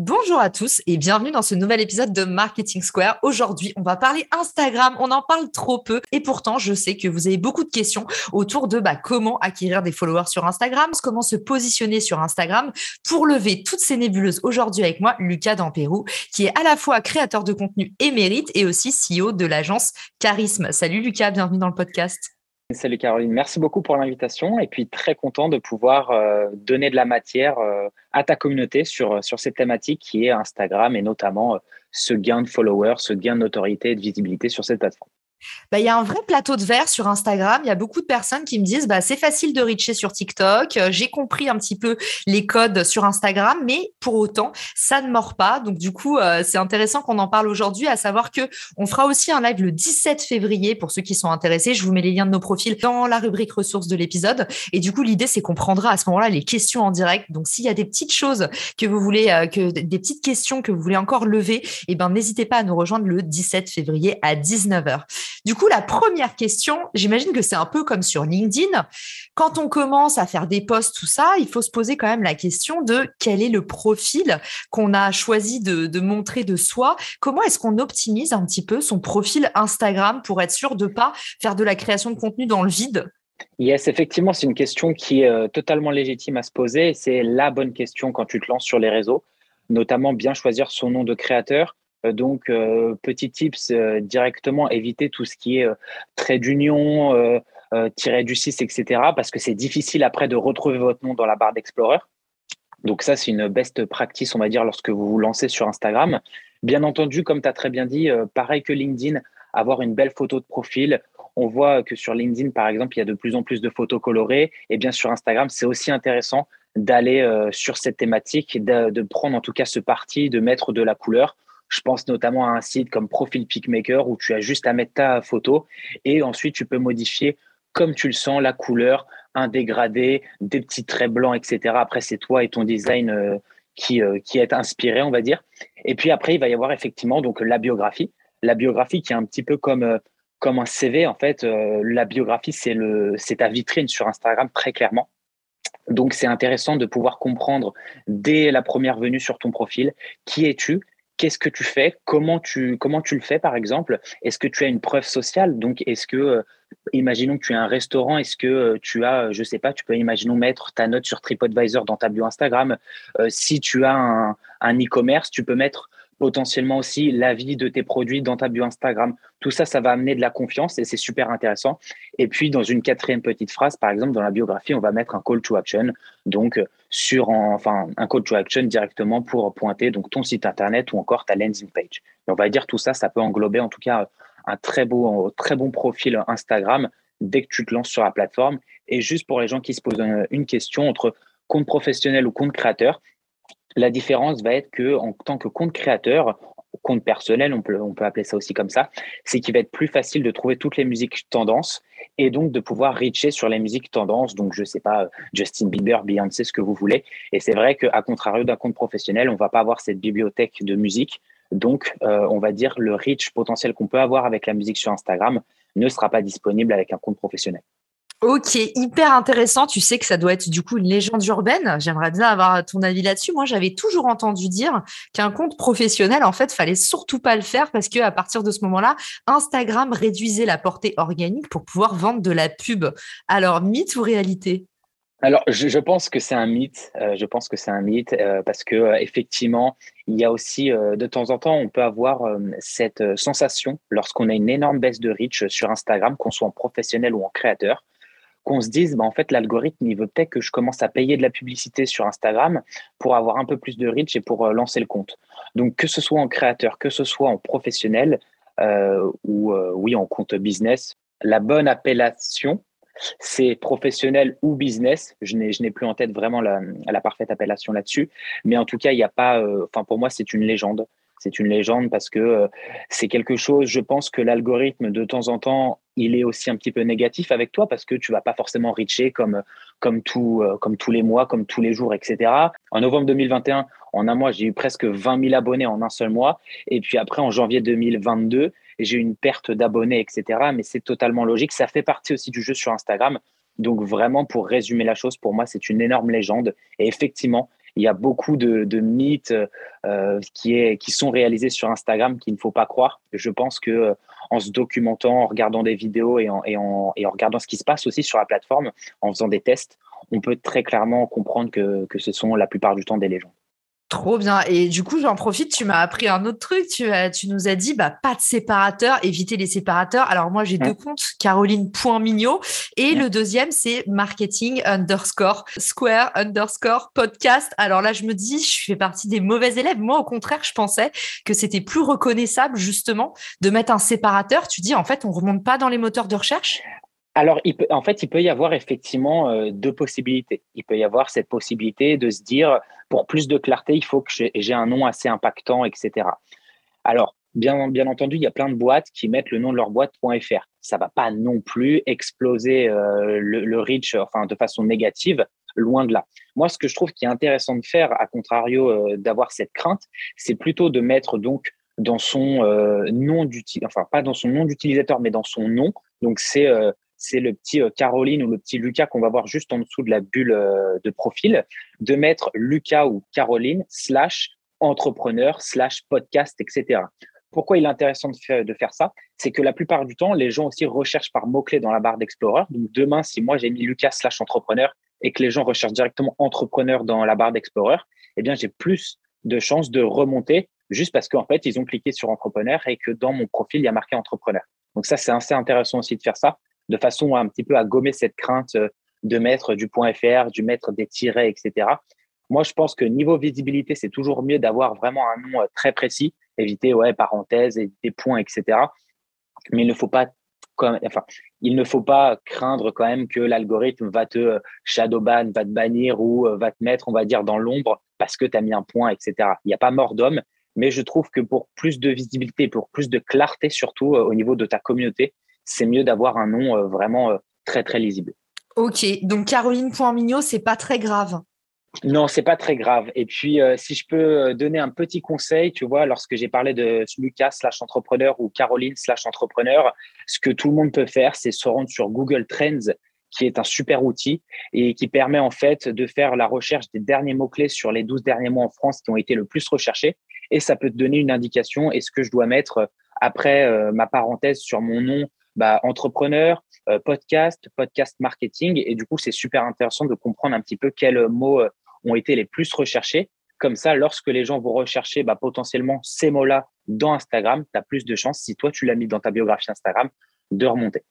Bonjour à tous et bienvenue dans ce nouvel épisode de Marketing Square. Aujourd'hui, on va parler Instagram. On en parle trop peu et pourtant, je sais que vous avez beaucoup de questions autour de bah, comment acquérir des followers sur Instagram, comment se positionner sur Instagram. Pour lever toutes ces nébuleuses, aujourd'hui avec moi, Lucas Dampérou, qui est à la fois créateur de contenu émérite et aussi CEO de l'agence Charisme. Salut Lucas, bienvenue dans le podcast. Salut Caroline, merci beaucoup pour l'invitation et puis très content de pouvoir euh, donner de la matière euh, à ta communauté sur, sur cette thématique qui est Instagram et notamment euh, ce gain de followers, ce gain de notoriété et de visibilité sur cette plateforme. Bah, il y a un vrai plateau de verre sur Instagram. Il y a beaucoup de personnes qui me disent bah, c'est facile de reacher sur TikTok. Euh, j'ai compris un petit peu les codes sur Instagram, mais pour autant, ça ne mord pas. Donc, du coup, euh, c'est intéressant qu'on en parle aujourd'hui, à savoir que on fera aussi un live le 17 février pour ceux qui sont intéressés. Je vous mets les liens de nos profils dans la rubrique ressources de l'épisode. Et du coup, l'idée, c'est qu'on prendra à ce moment-là les questions en direct. Donc, s'il y a des petites choses que vous voulez, euh, que des petites questions que vous voulez encore lever, eh ben, n'hésitez pas à nous rejoindre le 17 février à 19h. Du coup, la première question, j'imagine que c'est un peu comme sur LinkedIn. Quand on commence à faire des posts, tout ça, il faut se poser quand même la question de quel est le profil qu'on a choisi de, montrer de soi. Comment est-ce qu'on optimise un petit peu son profil Instagram pour être sûr de pas faire de la création de contenu dans le vide? Yes, effectivement, c'est une question qui est euh, totalement légitime à se poser. C'est la bonne question quand tu te lances sur les réseaux, notamment bien choisir son nom de créateur, donc, euh, petit tips euh, directement, éviter tout ce qui est trait d'union, tiret du 6, etc. Parce que c'est difficile après de retrouver votre nom dans la barre d'Explorer. Donc ça, c'est une best practice, on va dire, lorsque vous vous lancez sur Instagram. Bien entendu, comme tu as très bien dit, pareil que LinkedIn, avoir une belle photo de profil. On voit que sur LinkedIn, par exemple, il y a de plus en plus de photos colorées. Et bien sur Instagram, c'est aussi intéressant d'aller sur cette thématique, de, prendre en tout cas ce parti, de mettre de la couleur. Je pense notamment à un site comme Profile Pickmaker où tu as juste à mettre ta photo et ensuite tu peux modifier comme tu le sens la couleur, un dégradé, des petits traits blancs, etc. Après, c'est toi et ton design euh, qui, euh, qui est inspiré, on va dire. Et puis après, il va y avoir effectivement donc la biographie. La biographie qui est un petit peu comme, euh, comme un CV. En fait, la biographie, c'est ta vitrine sur Instagram, très clairement. Donc, c'est intéressant de pouvoir comprendre dès la première venue sur ton profil qui es-tu, qu'est-ce que tu fais, comment tu, comment tu le fais par exemple, est-ce que tu as une preuve sociale, donc est-ce que, euh, imaginons que tu as un restaurant, est-ce que euh, tu as, je sais pas, tu peux imaginons mettre ta note sur TripAdvisor dans ta bio Instagram, euh, si tu as un e-commerce, tu peux mettre potentiellement aussi l'avis de tes produits dans ta bio Instagram. Tout ça, ça va amener de la confiance et c'est super intéressant. Et puis, dans une quatrième petite phrase, par exemple, dans la biographie, on va mettre un call to action. Donc, sur, enfin, un call to action directement pour pointer donc ton site internet ou encore ta landing page. On va dire tout ça, ça peut englober en tout cas un très beau, très bon profil Instagram dès que tu te lances sur la plateforme. Et juste pour les gens qui se posent une question entre compte professionnel ou compte créateur, la différence va être que en tant que compte créateur, compte personnel, on peut, appeler ça aussi comme ça, c'est qu'il va être plus facile de trouver toutes les musiques tendances et donc de pouvoir reacher sur les musiques tendances. Donc, je sais pas, Justin Bieber, Beyoncé, ce que vous voulez. Et c'est vrai qu'à contrario d'un compte professionnel, on va pas avoir cette bibliothèque de musique. Donc, euh, on va dire le reach potentiel qu'on peut avoir avec la musique sur Instagram ne sera pas disponible avec un compte professionnel. Ok, hyper intéressant. Tu sais que ça doit être du coup une légende urbaine. J'aimerais bien avoir ton avis là-dessus. Moi, j'avais toujours entendu dire qu'un compte professionnel, en fait, fallait surtout pas le faire parce que à partir de ce moment-là, Instagram réduisait la portée organique pour pouvoir vendre de la pub. Alors, mythe ou réalité? Alors, je, pense que c'est un mythe. Euh, je pense que c'est un mythe euh, parce que euh, effectivement, il y a aussi de temps en temps, on peut avoir cette sensation lorsqu'on a une énorme baisse de reach sur Instagram, qu'on soit en professionnel ou en créateur, qu'on se dise, bah, en fait, l'algorithme, il veut peut-être que je commence à payer de la publicité sur Instagram pour avoir un peu plus de reach et pour euh, lancer le compte. Donc, que ce soit en créateur, que ce soit en professionnel euh, ou euh, oui, en compte business, la bonne appellation, c'est professionnel ou business. Je n'ai plus en tête vraiment la, la parfaite appellation là-dessus. Mais en tout cas, il n'y a pas, enfin, pour moi, c'est une légende. C'est une légende parce que euh, c'est quelque chose, je pense que l'algorithme, de temps en temps, il est aussi un petit peu négatif avec toi parce que tu vas pas forcément reacher comme, comme, euh, comme tous les mois, comme tous les jours, etc. En novembre 2021, en un mois, j'ai eu presque 20 000 abonnés en un seul mois. Et puis après, en janvier 2022, j'ai eu une perte d'abonnés, etc. Mais c'est totalement logique. Ça fait partie aussi du jeu sur Instagram. Donc vraiment, pour résumer la chose, pour moi, c'est une énorme légende. Et effectivement, il y a beaucoup de, mythes euh, qui, sont réalisés sur Instagram qu'il ne faut pas croire. Je pense que euh, en se documentant, en regardant des vidéos et en, regardant ce qui se passe aussi sur la plateforme, en faisant des tests, on peut très clairement comprendre que ce sont la plupart du temps des légendes. Trop bien. Et du coup, j'en profite, tu m'as appris un autre truc. Tu, tu nous as dit, bah, pas de séparateur, éviter les séparateurs. Alors, moi, j'ai deux comptes, caroline.mignot. Et le deuxième, c'est marketing underscore square underscore podcast. Alors là, je me dis, je fais partie des mauvais élèves. Moi, au contraire, je pensais que c'était plus reconnaissable, justement, de mettre un séparateur. Tu dis, en fait, on remonte pas dans les moteurs de recherche? Alors, en fait, il peut y avoir effectivement euh, deux possibilités. Il peut y avoir cette possibilité de se dire, pour plus de clarté, il faut que j'ai un nom assez impactant, etc. Alors, bien, entendu, il y a plein de boîtes qui mettent le nom de leur boîte.fr. Ça va pas non plus exploser euh, le, reach, enfin, de façon négative, loin de là. Moi, ce que je trouve qui est intéressant de faire, à contrario euh, d'avoir cette crainte, c'est plutôt de mettre donc dans son nom d'utilisateur, enfin pas dans son nom d'utilisateur, mais dans son nom. Donc c'est c'est le petit euh, Caroline ou le petit Lucas qu'on va voir juste en dessous de la bulle euh, de profil, de mettre Lucas ou Caroline slash entrepreneur slash podcast, etc. Pourquoi il est intéressant de faire, de faire ça? C'est que la plupart du temps, les gens aussi recherchent par mots-clés dans la barre d'Explorer. Donc demain, si moi j'ai mis Lucas slash entrepreneur et que les gens recherchent directement entrepreneur dans la barre d'Explorer, eh bien j'ai plus de chances de remonter juste parce qu'en fait, ils ont cliqué sur entrepreneur et que dans mon profil, il y a marqué entrepreneur. Donc ça, c'est assez intéressant aussi de faire ça de façon un petit peu à gommer cette crainte euh, de mettre du point .fr, du mettre des tirets, etc. Moi, je pense que niveau visibilité, c'est toujours mieux d'avoir vraiment un nom euh, très précis, éviter ouais parenthèses des points, etc. Mais il ne faut pas enfin, il ne faut pas craindre quand même que l'algorithme va te euh, shadowban, va te bannir ou va te mettre, on va dire, dans l'ombre parce que tu as mis un point, etc. Il n'y a pas mort d'homme, mais je trouve que pour plus de visibilité, pour plus de clarté surtout au niveau de ta communauté, c'est mieux d'avoir un nom euh, vraiment euh, très, très lisible. Ok, donc Caroline.mignot, c'est pas très grave. Non, c'est pas très grave. Et puis, euh, si je peux donner un petit conseil, tu vois, lorsque j'ai parlé de Lucas slash entrepreneur ou Caroline slash entrepreneur, ce que tout le monde peut faire, c'est se rendre sur Google Trends, qui est un super outil et qui permet en fait de faire la recherche des derniers mots-clés sur les 12 derniers mois en France qui ont été le plus recherchés. Et ça peut te donner une indication. Est-ce que je dois mettre après ma parenthèse sur mon nom bah, entrepreneur, euh, podcast, podcast marketing. Et du coup, c'est super intéressant de comprendre un petit peu quels mots euh, ont été les plus recherchés. Comme ça, lorsque les gens vont rechercher bah, potentiellement ces mots-là dans Instagram, tu as plus de chances, si toi tu l'as mis dans ta biographie Instagram, de remonter.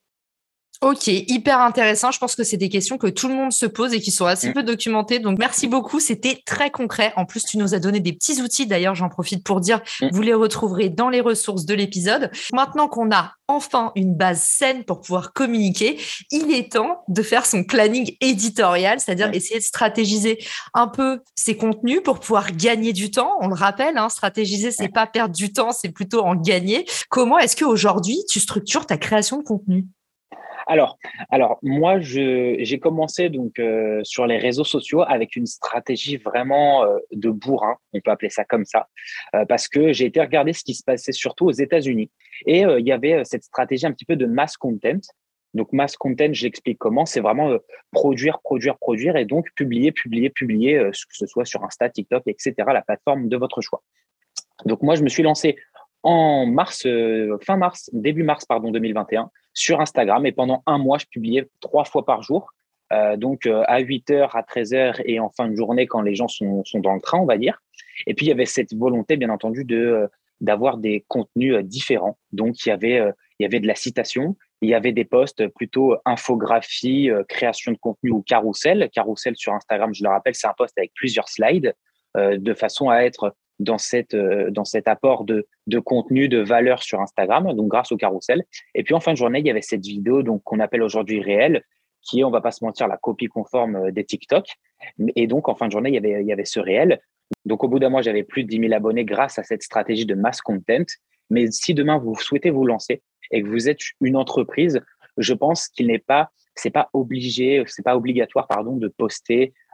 Ok, hyper intéressant. Je pense que c'est des questions que tout le monde se pose et qui sont assez mm. peu documentées. Donc, merci beaucoup. C'était très concret. En plus, tu nous as donné des petits outils. D'ailleurs, j'en profite pour dire, mm. vous les retrouverez dans les ressources de l'épisode. Maintenant qu'on a enfin une base saine pour pouvoir communiquer, il est temps de faire son planning éditorial, c'est-à-dire mm. essayer de stratégiser un peu ses contenus pour pouvoir gagner du temps. On le rappelle, hein, stratégiser, c'est pas perdre du temps, c'est plutôt en gagner. Comment est-ce qu'aujourd'hui, tu structures ta création de contenu? Alors, alors moi, j'ai commencé donc euh, sur les réseaux sociaux avec une stratégie vraiment euh, de bourrin, on peut appeler ça comme ça, euh, parce que j'ai été regarder ce qui se passait surtout aux États-Unis. Et il y avait cette stratégie un petit peu de mass content. Donc, mass content, j'explique comment. C'est vraiment produire, produire, produire et donc publier, publier, publier, que ce soit sur Insta, TikTok, etc., la plateforme de votre choix. Donc, moi, je me suis lancé en mars, fin mars, début mars, pardon, 2021 sur Instagram. Et pendant un mois, je publiais trois fois par jour. Euh, donc euh, à 8h, à 13h et en fin de journée quand les gens sont, sont, dans le train, on va dire. Et puis il y avait cette volonté, bien entendu, de euh, d'avoir des contenus différents. Donc il y avait il y avait de la citation, il y avait des posts plutôt infographie, création de contenu ou carrousel. Carrousel sur Instagram, je le rappelle, c'est un post avec plusieurs slides de façon à être dans cette dans cet apport de, de contenu, de valeur sur Instagram, donc grâce au carrousel. Et puis en fin de journée, il y avait cette vidéo donc qu'on appelle aujourd'hui réel, qui est, on va pas se mentir, la copie conforme des TikTok. Et donc en fin de journée, il y avait il y avait ce réel. Donc au bout d'un mois, j'avais plus de 10 000 abonnés grâce à cette stratégie de mass content. Mais si demain vous souhaitez vous lancer et que vous êtes une entreprise, je pense qu'il n'est pas, c'est pas obligé, c'est pas obligatoire, pardon, de poster euh,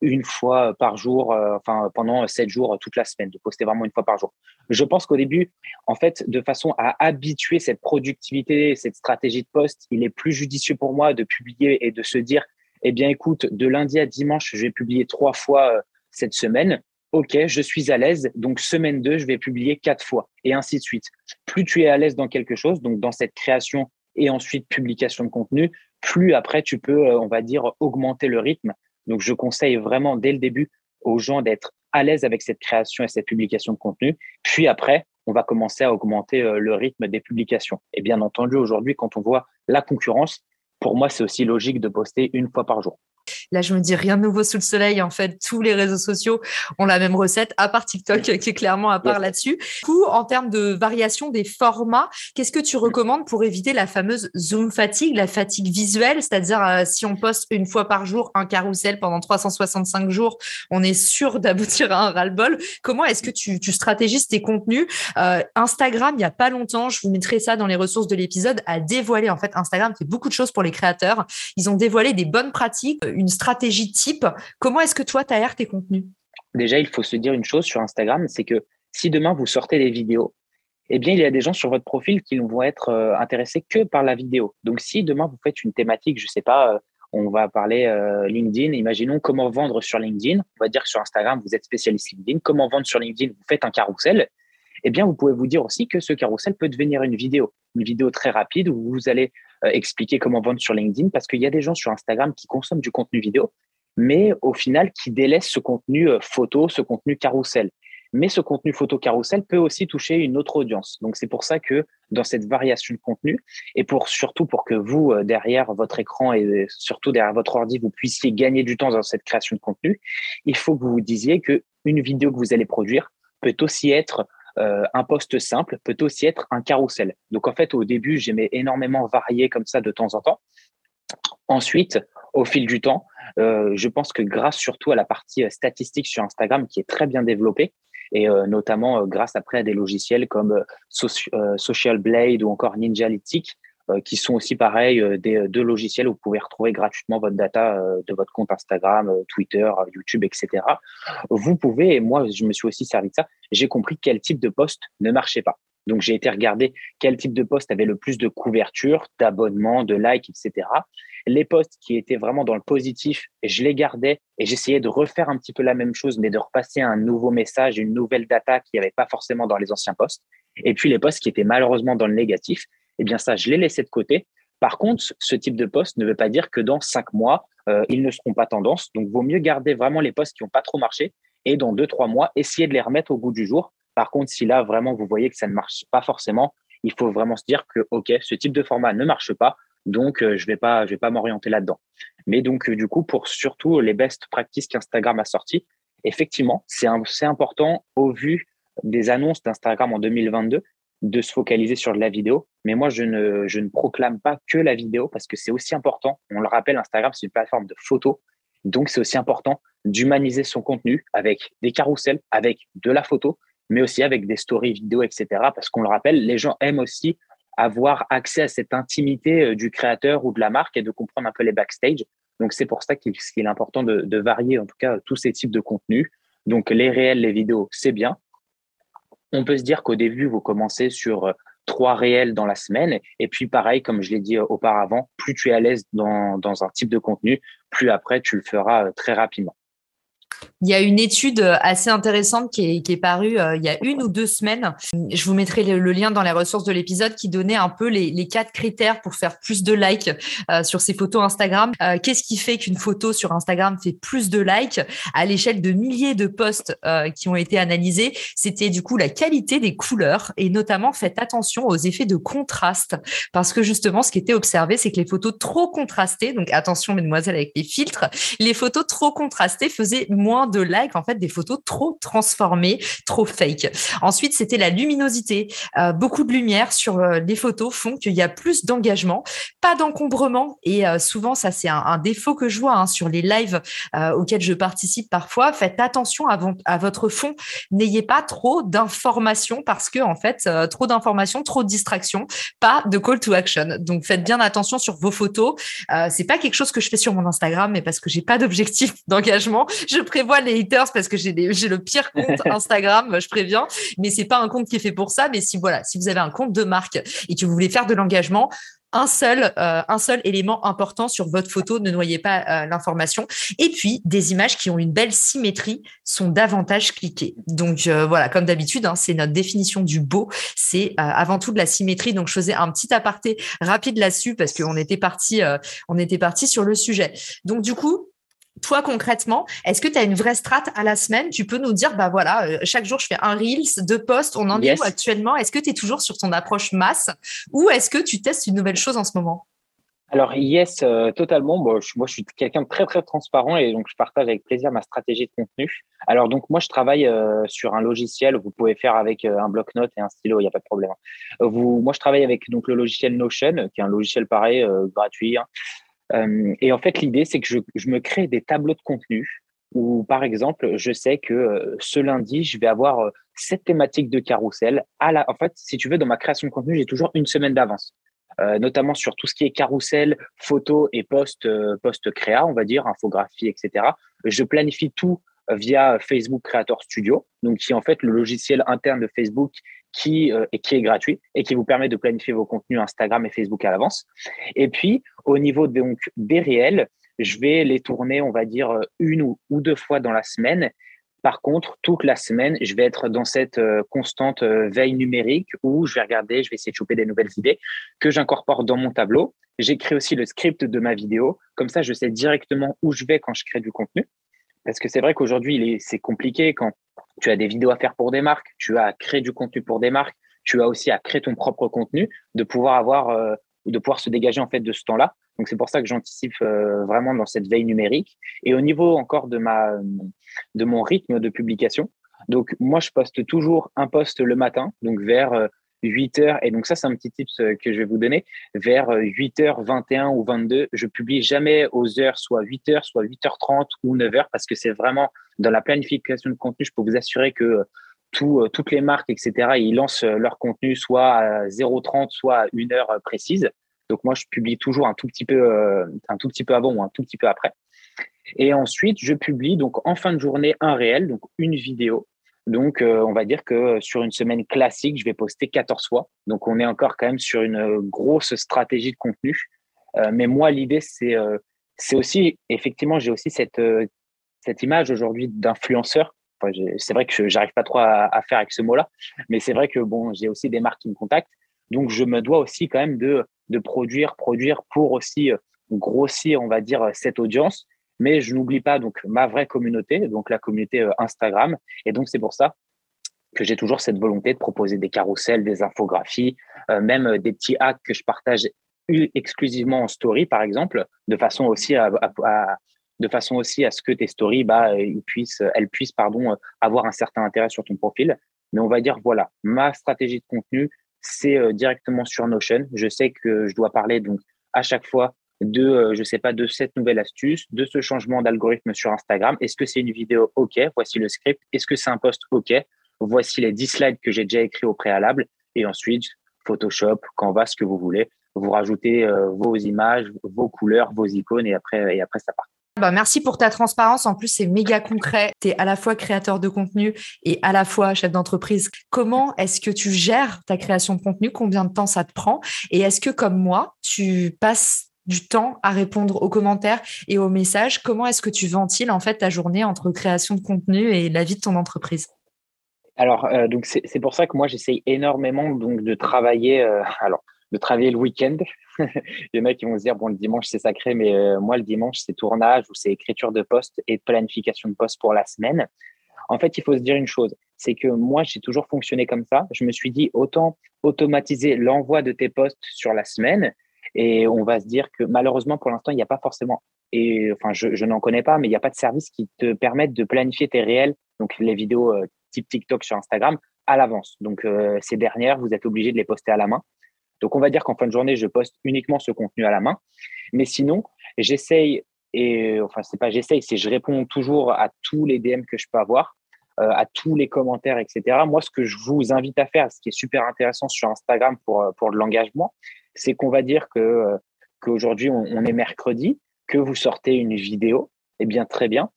une fois par jour, euh, enfin pendant sept jours toute la semaine, de poster vraiment une fois par jour. Je pense qu'au début, en fait, de façon à habituer cette productivité, cette stratégie de poste, il est plus judicieux pour moi de publier et de se dire, eh bien, écoute, de lundi à dimanche, je vais publier trois fois euh, cette semaine. OK, je suis à l'aise. Donc, semaine 2, je vais publier quatre fois et ainsi de suite. Plus tu es à l'aise dans quelque chose, donc dans cette création et ensuite publication de contenu, plus après tu peux, euh, on va dire, augmenter le rythme. Donc, je conseille vraiment dès le début aux gens d'être à l'aise avec cette création et cette publication de contenu. Puis après, on va commencer à augmenter euh, le rythme des publications. Et bien entendu, aujourd'hui, quand on voit la concurrence, pour moi, c'est aussi logique de poster une fois par jour. Là, je me dis rien de nouveau sous le soleil. En fait, tous les réseaux sociaux ont la même recette, à part TikTok, qui est clairement à part là-dessus. Du coup, en termes de variation des formats, qu'est-ce que tu recommandes pour éviter la fameuse zoom fatigue, la fatigue visuelle? C'est-à-dire, euh, si on poste une fois par jour un carrousel pendant 365 jours, on est sûr d'aboutir à un ras-le-bol. Comment est-ce que tu, tu, stratégises tes contenus? Euh, Instagram, il n'y a pas longtemps, je vous mettrai ça dans les ressources de l'épisode, a dévoilé, en fait, Instagram fait beaucoup de choses pour les créateurs. Ils ont dévoilé des bonnes pratiques, une stratégie type. Comment est-ce que toi, tu aères tes contenus Déjà, il faut se dire une chose sur Instagram, c'est que si demain vous sortez des vidéos, eh bien, il y a des gens sur votre profil qui ne vont être euh, intéressés que par la vidéo. Donc, si demain vous faites une thématique, je ne sais pas, euh, on va parler euh, LinkedIn, imaginons comment vendre sur LinkedIn. On va dire que sur Instagram, vous êtes spécialiste LinkedIn. Comment vendre sur LinkedIn Vous faites un carrousel. Eh bien, vous pouvez vous dire aussi que ce carrousel peut devenir une vidéo, une vidéo très rapide où vous allez expliquer comment vendre sur LinkedIn parce qu'il y a des gens sur Instagram qui consomment du contenu vidéo, mais au final qui délaissent ce contenu euh, photo, ce contenu carrousel. Mais ce contenu photo carrousel peut aussi toucher une autre audience. Donc c'est pour ça que dans cette variation de contenu et pour surtout pour que vous euh, derrière votre écran et surtout derrière votre ordi vous puissiez gagner du temps dans cette création de contenu, il faut que vous vous disiez que une vidéo que vous allez produire peut aussi être euh, un poste simple peut aussi être un carrousel. Donc en fait, au début, j'aimais énormément varier comme ça de temps en temps. Ensuite, au fil du temps, euh, je pense que grâce surtout à la partie euh, statistique sur Instagram qui est très bien développée, et notamment grâce après à des logiciels comme Social Blade ou encore Ninjalytic, qui sont aussi pareil euh, des euh, deux logiciels où vous pouvez retrouver gratuitement votre data de votre compte Instagram, Twitter, YouTube, etc. Vous pouvez, et moi je me suis aussi servi de ça, j'ai compris quel type de poste ne marchait pas. Donc j'ai été regarder quel type de poste avait le plus de couverture, d'abonnements, de likes, etc. Les posts qui étaient vraiment dans le positif, je les gardais et j'essayais de refaire un petit peu la même chose, mais de repasser un nouveau message, une nouvelle data qui n'y avait pas forcément dans les anciens posts. Et puis les posts qui étaient malheureusement dans le négatif, eh bien ça, je l'ai laissé de côté. Par contre, ce type de poste ne veut pas dire que dans cinq mois, euh, ils ne seront pas tendance. Donc, vaut mieux garder vraiment les postes qui n'ont pas trop marché et dans deux, trois mois, essayer de les remettre au goût du jour. Par contre, si là, vraiment, vous voyez que ça ne marche pas forcément, il faut vraiment se dire que, OK, ce type de format ne marche pas, donc euh, je ne vais pas, pas m'orienter là-dedans. Mais donc, euh, du coup, pour surtout les best practices qu'Instagram a sorties, effectivement, c'est important au vu des annonces d'Instagram en 2022 de se focaliser sur de la vidéo. Mais moi, je ne, proclame pas que la vidéo parce que c'est aussi important. On le rappelle, Instagram, c'est une plateforme de photos. Donc, c'est aussi important d'humaniser son contenu avec des carousels, avec de la photo, mais aussi avec des stories vidéo, etc. Parce qu'on le rappelle, les gens aiment aussi avoir accès à cette intimité euh, du créateur ou de la marque et de comprendre un peu les backstage. Donc, c'est pour ça qu'il est important de varier, en tout cas, tous ces types de contenus. Donc, les réels, les vidéos, c'est bien. On peut se dire qu'au début, vous commencez sur euh, trois réels dans la semaine. Et puis, pareil, comme je l'ai dit euh, auparavant, plus tu es à l'aise dans, un type de contenu, plus après, tu le feras euh, très rapidement. Il y a une étude euh, assez intéressante qui est, parue euh, il y a une ou deux semaines. Je vous mettrai le, lien dans les ressources de l'épisode qui donnait un peu les, quatre critères pour faire plus de likes euh, sur ces photos Instagram. Qu'est-ce qui fait qu'une photo sur Instagram fait plus de likes? À l'échelle de milliers de posts qui ont été analysés C'était du coup la qualité des couleurs et notamment faites attention aux effets de contraste parce que justement ce qui était observé c'est que les photos trop contrastées, donc attention mesdemoiselles avec les filtres, les photos trop contrastées faisaient moins de likes, en fait, des photos trop transformées, trop fake. Ensuite, c'était la luminosité. Euh, beaucoup de lumière sur euh, les photos font qu'il y a plus d'engagement, pas d'encombrement. Et euh, souvent, ça, c'est un, défaut que je vois hein, sur les lives auxquels je participe parfois. Faites attention à, à votre fond. N'ayez pas trop d'informations parce que, en fait, trop d'informations, trop de distractions, pas de call to action. Donc, faites bien attention sur vos photos. c'est pas quelque chose que je fais sur mon Instagram, mais parce que j'ai pas d'objectif d'engagement. Je prévois les haters parce que j'ai le pire compte Instagram, je préviens, mais c'est pas un compte qui est fait pour ça. Mais si voilà, si vous avez un compte de marque et que vous voulez faire de l'engagement, un seul, euh, un seul élément important sur votre photo, ne noyez pas euh, l'information. Et puis, des images qui ont une belle symétrie sont davantage cliquées. Donc euh, voilà, comme d'habitude, hein, c'est notre définition du beau. C'est avant tout de la symétrie. Donc je faisais un petit aparté rapide là-dessus parce qu'on était parti, on était parti sur le sujet. Donc du coup, toi, concrètement, est-ce que tu as une vraie strate à la semaine? Tu peux nous dire, bah voilà, euh, chaque jour, je fais un Reels, deux posts, on en est où actuellement? Est-ce que tu es toujours sur ton approche masse? Ou est-ce que tu testes une nouvelle chose en ce moment? Alors, yes, euh, totalement. moi, je suis quelqu'un de très, très transparent et donc je partage avec plaisir ma stratégie de contenu. Alors, donc, moi, je travaille euh, sur un logiciel. Vous pouvez faire avec un bloc-notes et un stylo, il n'y a pas de problème. Vous, moi, je travaille avec donc, le logiciel Notion, qui est un logiciel pareil, gratuit, hein, et en fait, l'idée, c'est que je, me crée des tableaux de contenu où, par exemple, je sais que euh, ce lundi, je vais avoir euh, cette thématique de carrousel. En fait, si tu veux, dans ma création de contenu, j'ai toujours une semaine d'avance. Euh, notamment sur tout ce qui est carrousel, photo et post, post créa, on va dire, infographie, etc. Je planifie tout via Facebook Creator Studio, donc qui est en fait le logiciel interne de Facebook qui, euh, et qui est gratuit et qui vous permet de planifier vos contenus Instagram et Facebook à l'avance. Et puis, au niveau donc, des réels, je vais les tourner, on va dire, une ou, deux fois dans la semaine. Par contre, toute la semaine, je vais être dans cette euh, constante euh, veille numérique où je vais regarder, je vais essayer de choper des nouvelles idées que j'incorpore dans mon tableau. J'écris aussi le script de ma vidéo. Comme ça, je sais directement où je vais quand je crée du contenu. Parce que c'est vrai qu'aujourd'hui, c'est compliqué quand tu as des vidéos à faire pour des marques, tu as à créer du contenu pour des marques, tu as aussi à créer ton propre contenu, de pouvoir avoir euh, de pouvoir se dégager en fait de ce temps-là. Donc c'est pour ça que j'anticipe euh, vraiment dans cette veille numérique. Et au niveau encore de ma de mon rythme de publication, donc moi je poste toujours un post le matin, donc vers 8 euh, heures. Et donc ça c'est un petit tips que je vais vous donner. Vers 8 h 21 ou 22, je publie jamais aux heures soit 8 heures, soit 8h30 ou 9 heures parce que c'est vraiment dans la planification de contenu, je peux vous assurer que tout, euh, toutes les marques, etc., ils lancent euh, leur contenu soit à 0,30, soit à une heure euh, précise. Donc moi, je publie toujours un tout petit peu, un tout petit peu avant ou un tout petit peu après. Et ensuite, je publie donc en fin de journée un réel, donc une vidéo. Donc, on va dire que sur une semaine classique, je vais poster 14 fois. Donc, on est encore quand même sur une grosse stratégie de contenu. mais moi, l'idée, c'est c'est aussi, effectivement, j'ai aussi cette, cette image aujourd'hui d'influenceur. c'est vrai que j'arrive pas trop à, faire avec ce mot-là, mais c'est vrai que bon, j'ai aussi des marques qui me contactent, donc je me dois aussi quand même de, de produire, produire pour aussi euh, grossir, on va dire, cette audience. Mais je n'oublie pas donc ma vraie communauté, donc la communauté euh, Instagram, et donc c'est pour ça que j'ai toujours cette volonté de proposer des carousels, des infographies, euh, même des petits hacks que je partage exclusivement en story, par exemple, de façon aussi à, de façon aussi à ce que tes stories, bah, puissent, elles puissent, pardon, avoir un certain intérêt sur ton profil. Mais on va dire, voilà, ma stratégie de contenu, c'est euh, directement sur Notion. Je sais que je dois parler donc à chaque fois de, euh, je sais pas, de cette nouvelle astuce, de ce changement d'algorithme sur Instagram. Est-ce que c'est une vidéo OK? Voici le script. Est-ce que c'est un post OK? Voici les 10 slides que j'ai déjà écrits au préalable. Et ensuite, Photoshop, Canva, ce que vous voulez. Vous rajoutez euh, vos images, vos couleurs, vos icônes et après, et après ça part. Bah, merci pour ta transparence. En plus, c'est méga concret. Tu es à la fois créateur de contenu et à la fois chef d'entreprise. Comment est-ce que tu gères ta création de contenu? Combien de temps ça te prend? Et est-ce que, comme moi, tu passes du temps à répondre aux commentaires et aux messages Comment est-ce que tu ventiles en fait ta journée entre création de contenu et la vie de ton entreprise? Alors, euh, donc c'est pour ça que moi j'essaye énormément donc de travailler. Euh, alors, de travailler le week-end. Il y en a qui vont se dire bon le dimanche c'est sacré, mais euh, moi le dimanche c'est tournage ou c'est écriture de poste et planification de poste pour la semaine. En fait, il faut se dire une chose, c'est que moi j'ai toujours fonctionné comme ça. Je me suis dit autant automatiser l'envoi de tes postes sur la semaine et on va se dire que malheureusement pour l'instant il n'y a pas forcément et enfin je, je n'en connais pas, mais il n'y a pas de service qui te permette de planifier tes réels, donc les vidéos type TikTok sur Instagram à l'avance. Donc, euh, ces dernières, vous êtes obligé de les poster à la main. Donc, on va dire qu'en fin de journée, je poste uniquement ce contenu à la main. Mais sinon, j'essaye, et enfin, c'est pas j'essaye, c'est je réponds toujours à tous les DM que je peux avoir, euh, à tous les commentaires, etc. Moi, ce que je vous invite à faire, ce qui est super intéressant sur Instagram pour, pour l'engagement, c'est qu'on va dire que euh, qu'aujourd'hui, on, est mercredi, que vous sortez une vidéo. Eh bien, très bien.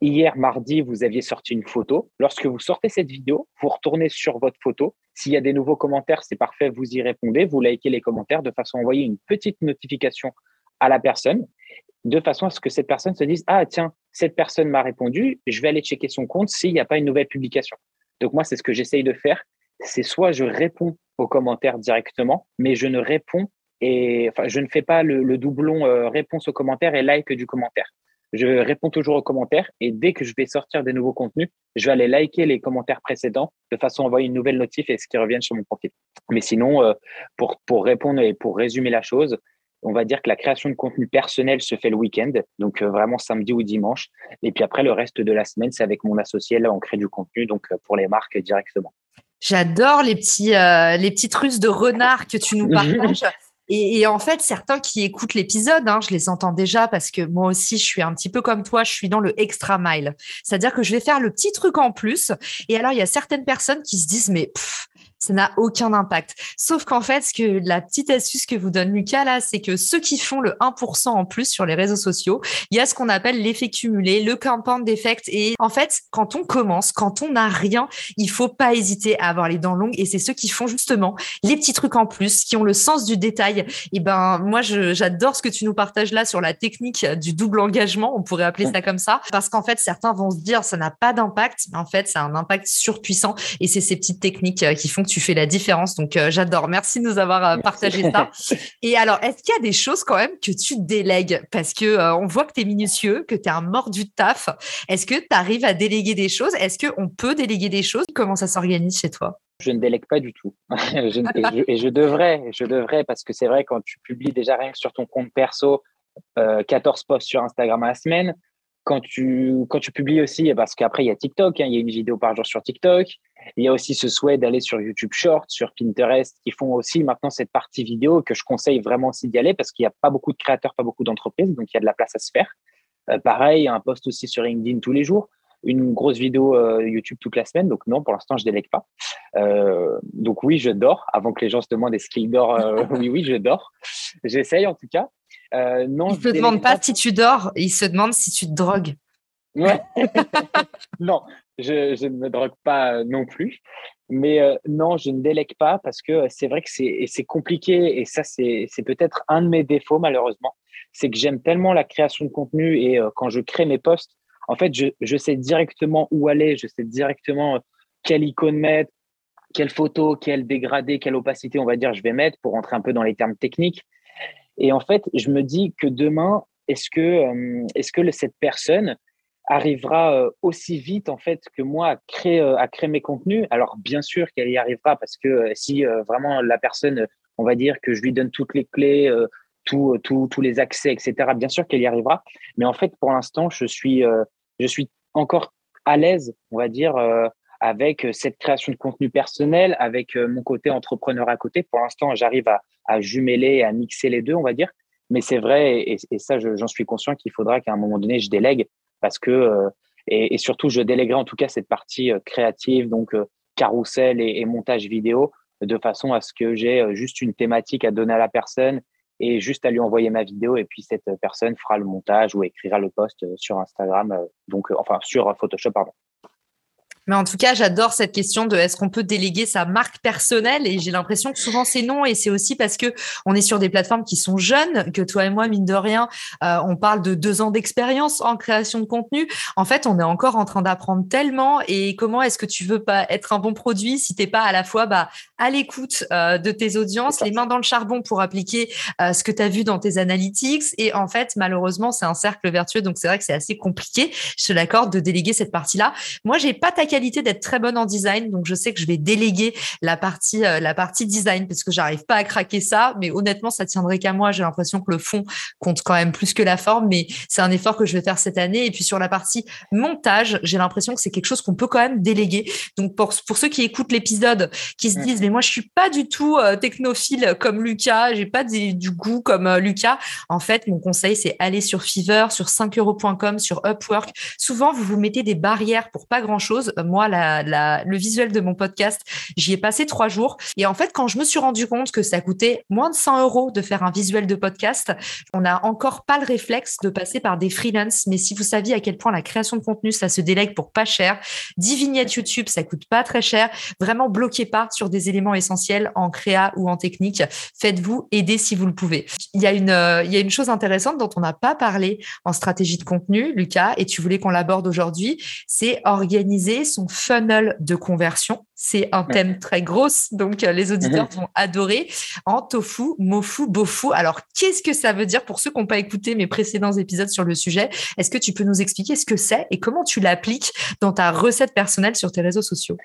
Hier, mardi, vous aviez sorti une photo. Lorsque vous sortez cette vidéo, vous retournez sur votre photo. S'il y a des nouveaux commentaires, c'est parfait, vous y répondez, vous likez les commentaires de façon à envoyer une petite notification à la personne, de façon à ce que cette personne se dise, ah tiens, cette personne m'a répondu, je vais aller checker son compte s'il n'y a pas une nouvelle publication. Donc moi, c'est ce que j'essaye de faire. C'est soit je réponds aux commentaires directement, mais je ne réponds et enfin, je ne fais pas le, doublon euh, réponse aux commentaires et like du commentaire je réponds toujours aux commentaires et dès que je vais sortir des nouveaux contenus, je vais aller liker les commentaires précédents de façon à envoyer une nouvelle notif et ce qui revienne sur mon profil. Mais sinon, euh, pour, pour répondre et pour résumer la chose, on va dire que la création de contenu personnel se fait le week-end, donc euh, vraiment samedi ou dimanche. Et puis après, le reste de la semaine, c'est avec mon associé, là, on crée du contenu, donc euh, pour les marques directement. J'adore les petits, les petites ruses de renard que tu nous partages. Et, en fait, certains qui écoutent l'épisode, hein, je les entends déjà parce que moi aussi, je suis un petit peu comme toi, je suis dans le extra mile. C'est-à-dire que je vais faire le petit truc en plus. Et alors, il y a certaines personnes qui se disent, mais ça n'a aucun impact. Sauf qu'en fait, ce que la petite astuce que vous donne Lucas là, c'est que ceux qui font le 1% en plus sur les réseaux sociaux, il y a ce qu'on appelle l'effet cumulé, le compound d'effect. Et en fait, quand on commence, quand on n'a rien, il faut pas hésiter à avoir les dents longues. Et c'est ceux qui font justement les petits trucs en plus, qui ont le sens du détail. Et ben, moi, j'adore ce que tu nous partages là sur la technique du double engagement. On pourrait appeler ça comme ça. Parce qu'en fait, certains vont se dire, ça n'a pas d'impact. Mais en fait, c'est un impact surpuissant. Et c'est ces petites techniques euh, qui font que tu fais la différence. Donc, euh, j'adore. Merci de nous avoir euh, partagé ça. Et alors, est-ce qu'il y a des choses quand même que tu délègues? Parce que euh, on voit que tu es minutieux, que tu es un mort du taf. Est-ce que tu arrives à déléguer des choses? Est-ce qu'on peut déléguer des choses? Comment ça s'organise chez toi? Je ne délègue pas du tout. et, je, devrais, je devrais, parce que c'est vrai, quand tu publies déjà rien que sur ton compte perso, 14 posts sur Instagram à la semaine, quand tu, quand tu publies aussi, parce qu'après, il y a TikTok, hein, il y a une vidéo par jour sur TikTok, il y a aussi ce souhait d'aller sur YouTube Short, sur Pinterest, qui font aussi maintenant cette partie vidéo que je conseille vraiment aussi d'y aller parce qu'il n'y a pas beaucoup de créateurs, pas beaucoup d'entreprises, donc il y a de la place à se faire. Euh, pareil, un post aussi sur LinkedIn tous les jours, une grosse vidéo euh, YouTube toute la semaine. Donc non, pour l'instant, je délègue pas. Euh, donc oui, je dors. Avant que les gens se demandent est-ce qu'ils dorment, oui, oui, je dors. J'essaye en tout cas. non, ils ne se demandent pas, pas si tu dors, ils se demandent si tu te drogues. Non, je, ne me drogue pas euh, non plus. Mais euh, non, je ne délègue pas parce que euh, c'est vrai que c'est compliqué et ça, c'est peut-être un de mes défauts malheureusement. C'est que j'aime tellement la création de contenu et quand je crée mes posts, en fait, je, sais directement où aller, je sais directement quelle icône mettre, quelle photo, quelle dégradé, quelle opacité, on va dire, je vais mettre pour rentrer un peu dans les termes techniques. Et en fait, je me dis que demain, est-ce que, est -ce que cette personne, arrivera euh, aussi vite en fait que moi à créer, euh, à créer mes contenus. Alors bien sûr qu'elle y arrivera parce que euh, si vraiment la personne, on va dire que je lui donne toutes les clés, tous tous les accès, etc. Bien sûr qu'elle y arrivera. Mais en fait, pour l'instant, je suis, je suis encore à l'aise, on va dire, avec cette création de contenu personnel, avec mon côté entrepreneur à côté. Pour l'instant, j'arrive à, à jumeler, à mixer les deux, on va dire. Mais c'est vrai, et ça, j'en suis conscient qu'il faudra qu'à un moment donné, je délègue parce que euh, et, surtout je déléguerai en tout cas cette partie euh, créative donc euh, carrousel et, montage vidéo de façon à ce que j'ai juste une thématique à donner à la personne et juste à lui envoyer ma vidéo et puis cette personne fera le montage ou écrira le post sur Instagram donc enfin sur Photoshop pardon. Mais en tout cas, j'adore cette question de est-ce qu'on peut déléguer sa marque personnelle et j'ai l'impression que souvent c'est non et c'est aussi parce que on est sur des plateformes qui sont jeunes, que toi et moi mine de rien, euh, on parle de deux ans d'expérience en création de contenu. En fait, on est encore en train d'apprendre tellement et comment est-ce que tu veux pas être un bon produit si t'es pas à la fois bah, à l'écoute euh, de tes audiences, les mains dans le charbon pour appliquer euh, ce que tu as vu dans tes analytics et en fait malheureusement c'est un cercle vertueux donc c'est vrai que c'est assez compliqué. Je te l'accorde de déléguer cette partie-là. Moi j'ai pas ta qualité d'être très bonne en design, donc je sais que je vais déléguer la partie, euh, la partie design parce que j'arrive pas à craquer ça. Mais honnêtement, ça tiendrait qu'à moi. J'ai l'impression que le fond compte quand même plus que la forme, mais c'est un effort que je vais faire cette année. Et puis sur la partie montage, j'ai l'impression que c'est quelque chose qu'on peut quand même déléguer. Donc pour, pour ceux qui écoutent l'épisode, qui se disent mais moi je suis pas du tout euh, technophile comme Lucas, j'ai pas du goût comme euh, Lucas. En fait, mon conseil c'est aller sur Fiverr, sur 5euros.com, sur Upwork. Souvent vous vous mettez des barrières pour pas grand chose moi, le visuel de mon podcast, j'y ai passé trois jours. Et en fait, quand je me suis rendu compte que ça coûtait moins de 100 euros de faire un visuel de podcast, on n'a encore pas le réflexe de passer par des freelances. Mais si vous saviez à quel point la création de contenu, ça se délègue pour pas cher, 10 vignettes YouTube, ça coûte pas très cher. Vraiment, bloquez pas sur des éléments essentiels en créa ou en technique. Faites-vous aider si vous le pouvez. Il y a une, il y a une chose intéressante dont on n'a pas parlé en stratégie de contenu, Lucas, et tu voulais qu'on l'aborde aujourd'hui, c'est organiser son funnel de conversion. C'est un thème très gros, donc euh, les auditeurs mhm. vont adorer. En tofu, mofu, bofu. Alors, qu'est-ce que ça veut dire pour ceux qui n'ont pas écouté mes précédents épisodes sur le sujet? Est-ce que tu peux nous expliquer ce que c'est et comment tu l'appliques dans ta recette personnelle sur tes réseaux sociaux?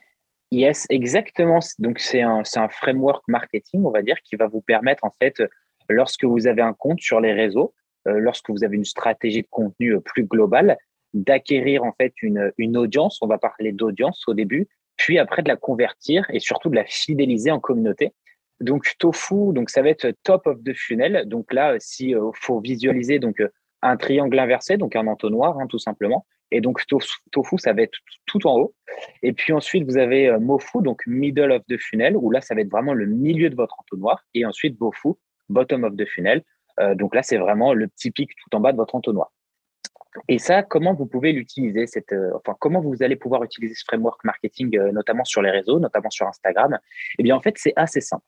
Yes, exactement. Donc, c'est un, un framework marketing, on va dire, qui va vous permettre, en fait, lorsque vous avez un compte sur les réseaux, euh, lorsque vous avez une stratégie de contenu euh, plus globale, d'acquérir en fait une, une audience. On va parler d'audience au début, puis après de la convertir et surtout de la fidéliser en communauté. Donc Tofu, donc ça va être top of the funnel. Donc là, si euh, faut visualiser donc euh, un triangle inversé, donc un entonnoir hein, tout simplement. Et donc tofu, ça va être tout en haut. Et puis ensuite, vous avez euh, mofu, donc middle of the funnel, où là, ça va être vraiment le milieu de votre entonnoir. Et ensuite bofu, bottom of the funnel. donc là, c'est vraiment le petit pic tout en bas de votre entonnoir. Et ça, comment vous pouvez l'utiliser cette, euh, enfin, comment vous allez pouvoir utiliser ce framework marketing, euh, notamment sur les réseaux, notamment sur Instagram? Eh bien, en fait, c'est assez simple.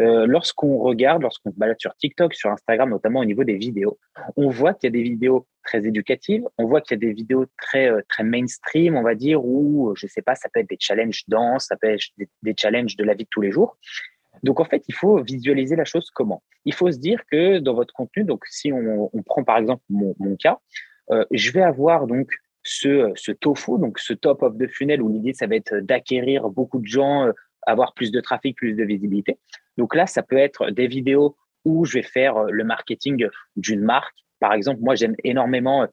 Euh, lorsqu'on regarde, lorsqu'on balade sur TikTok, sur Instagram, notamment au niveau des vidéos, on voit qu'il y a des vidéos très éducatives, on voit qu'il y a des vidéos très très mainstream, on va dire, où je sais pas, ça peut être des challenges danse, ça peut être des, challenges de la vie de tous les jours. Donc en fait, il faut visualiser la chose comment? Il faut se dire que dans votre contenu, donc si on, prend par exemple mon cas, euh, je vais avoir donc ce, ce tofu, donc ce top of the funnel où l'idée, ça va être d'acquérir beaucoup de gens, euh, avoir plus de trafic, plus de visibilité. Donc là, ça peut être des vidéos où je vais faire euh, le marketing d'une marque. Par exemple, moi, j'aime énormément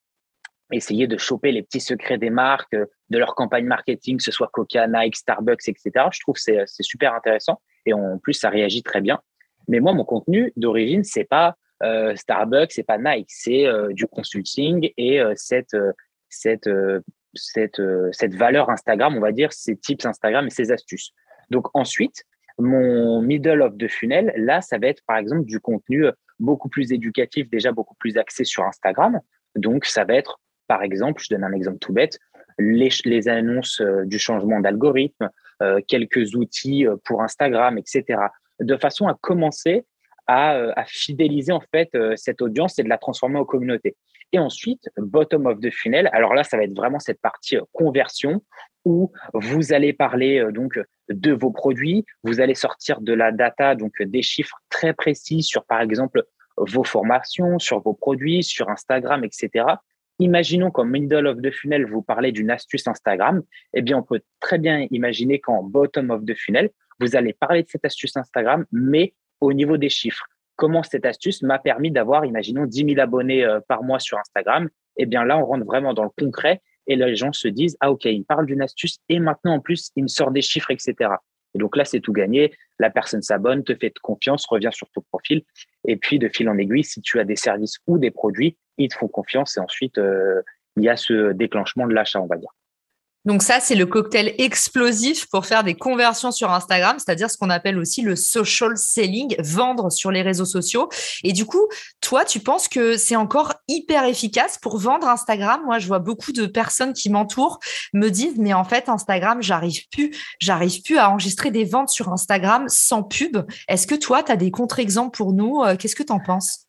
essayer de choper les petits secrets des marques, de leur campagne marketing, que ce soit Coca, Nike, Starbucks, etc. Je trouve que c'est super intéressant et en plus, ça réagit très bien. Mais moi, mon contenu d'origine, c'est pas euh, Starbucks, c'est pas Nike, c'est euh, du consulting et euh, cette cette cette cette valeur Instagram, on va dire, ces tips Instagram et ces astuces. Donc ensuite, mon middle of the funnel, là, ça va être par exemple du contenu beaucoup plus éducatif, déjà beaucoup plus axé sur Instagram. Donc ça va être, par exemple, je donne un exemple tout bête, les, les annonces du changement d'algorithme, quelques outils pour Instagram, etc. De façon à commencer euh, à, fidéliser en fait euh, cette audience et de la transformer en communauté. Et ensuite, bottom of the funnel. Alors là, ça va être vraiment cette partie euh, conversion où vous allez parler donc de vos produits, vous allez sortir de la data, donc des chiffres très précis sur par exemple vos formations, sur vos produits, sur Instagram, etc. Imaginons qu'en middle of the funnel, vous parlez d'une astuce Instagram. Eh bien, on peut très bien imaginer qu'en bottom of the funnel, vous allez parler de cette astuce Instagram, mais au niveau des chiffres. Comment cette astuce m'a permis d'avoir, imaginons, 10 000 abonnés euh, par mois sur Instagram? Eh bien là, on rentre vraiment dans le concret et les gens se disent, ah ok, il parle d'une astuce et maintenant en plus, il me sort des chiffres, etc. Et donc là, c'est tout gagné. La personne s'abonne, te fait confiance, revient sur ton profil. Et puis, de fil en aiguille, si tu as des services ou des produits, ils te font confiance et ensuite, euh, il y a ce déclenchement de l'achat, on va dire. Donc ça, c'est le cocktail explosif pour faire des conversions sur Instagram, c'est-à-dire ce qu'on appelle aussi le social selling, vendre sur les réseaux sociaux. Et du coup, toi, tu penses que c'est encore hyper efficace pour vendre Instagram? Moi, je vois beaucoup de personnes qui m'entourent me disent, mais en fait, Instagram, j'arrive plus, j'arrive plus à enregistrer des ventes sur Instagram sans pub. Est-ce que toi, tu as des contre-exemples pour nous? Euh, Qu'est-ce que tu en penses?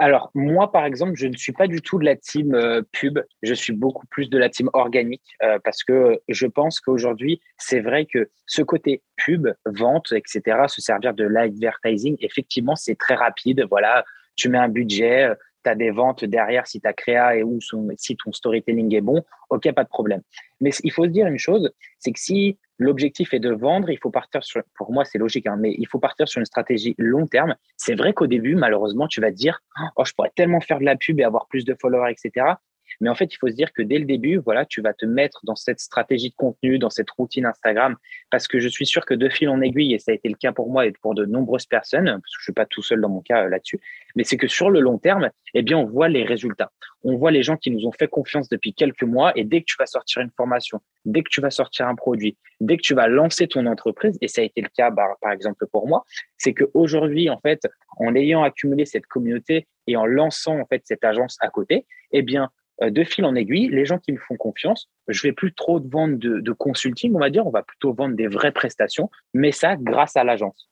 Alors, moi, par exemple, je ne suis pas du tout de la team euh, pub. Je suis beaucoup plus de la team organique euh, parce que je pense qu'aujourd'hui, c'est vrai que ce côté pub, vente, etc., se servir de l'advertising, effectivement, c'est très rapide. Voilà, tu mets un budget, tu as des ventes derrière si ta créa et ou si ton storytelling est bon, ok, pas de problème. Mais il faut se dire une chose, c'est que si l'objectif est de vendre, il faut partir sur, pour moi c'est logique, hein, mais il faut partir sur une stratégie long terme. C'est vrai qu'au début, malheureusement, tu vas te dire, oh, je pourrais tellement faire de la pub et avoir plus de followers, etc. Mais en fait, il faut se dire que dès le début, voilà, tu vas te mettre dans cette stratégie de contenu, dans cette routine Instagram, parce que je suis sûr que de fil en aiguille, et ça a été le cas pour moi et pour de nombreuses personnes, parce que je suis pas tout seul dans mon cas euh, là-dessus, mais c'est que sur le long terme, eh bien, on voit les résultats. On voit les gens qui nous ont fait confiance depuis quelques mois, et dès que tu vas sortir une formation, dès que tu vas sortir un produit, dès que tu vas lancer ton entreprise, et ça a été le cas, par, par exemple pour moi, c'est qu'aujourd'hui, en fait, en ayant accumulé cette communauté et en lançant en fait cette agence à côté, eh bien, de fil en aiguille, les gens qui me font confiance, je vais plus trop vendre de, consulting, on va dire, on va plutôt vendre des vraies prestations, mais ça grâce à l'agence.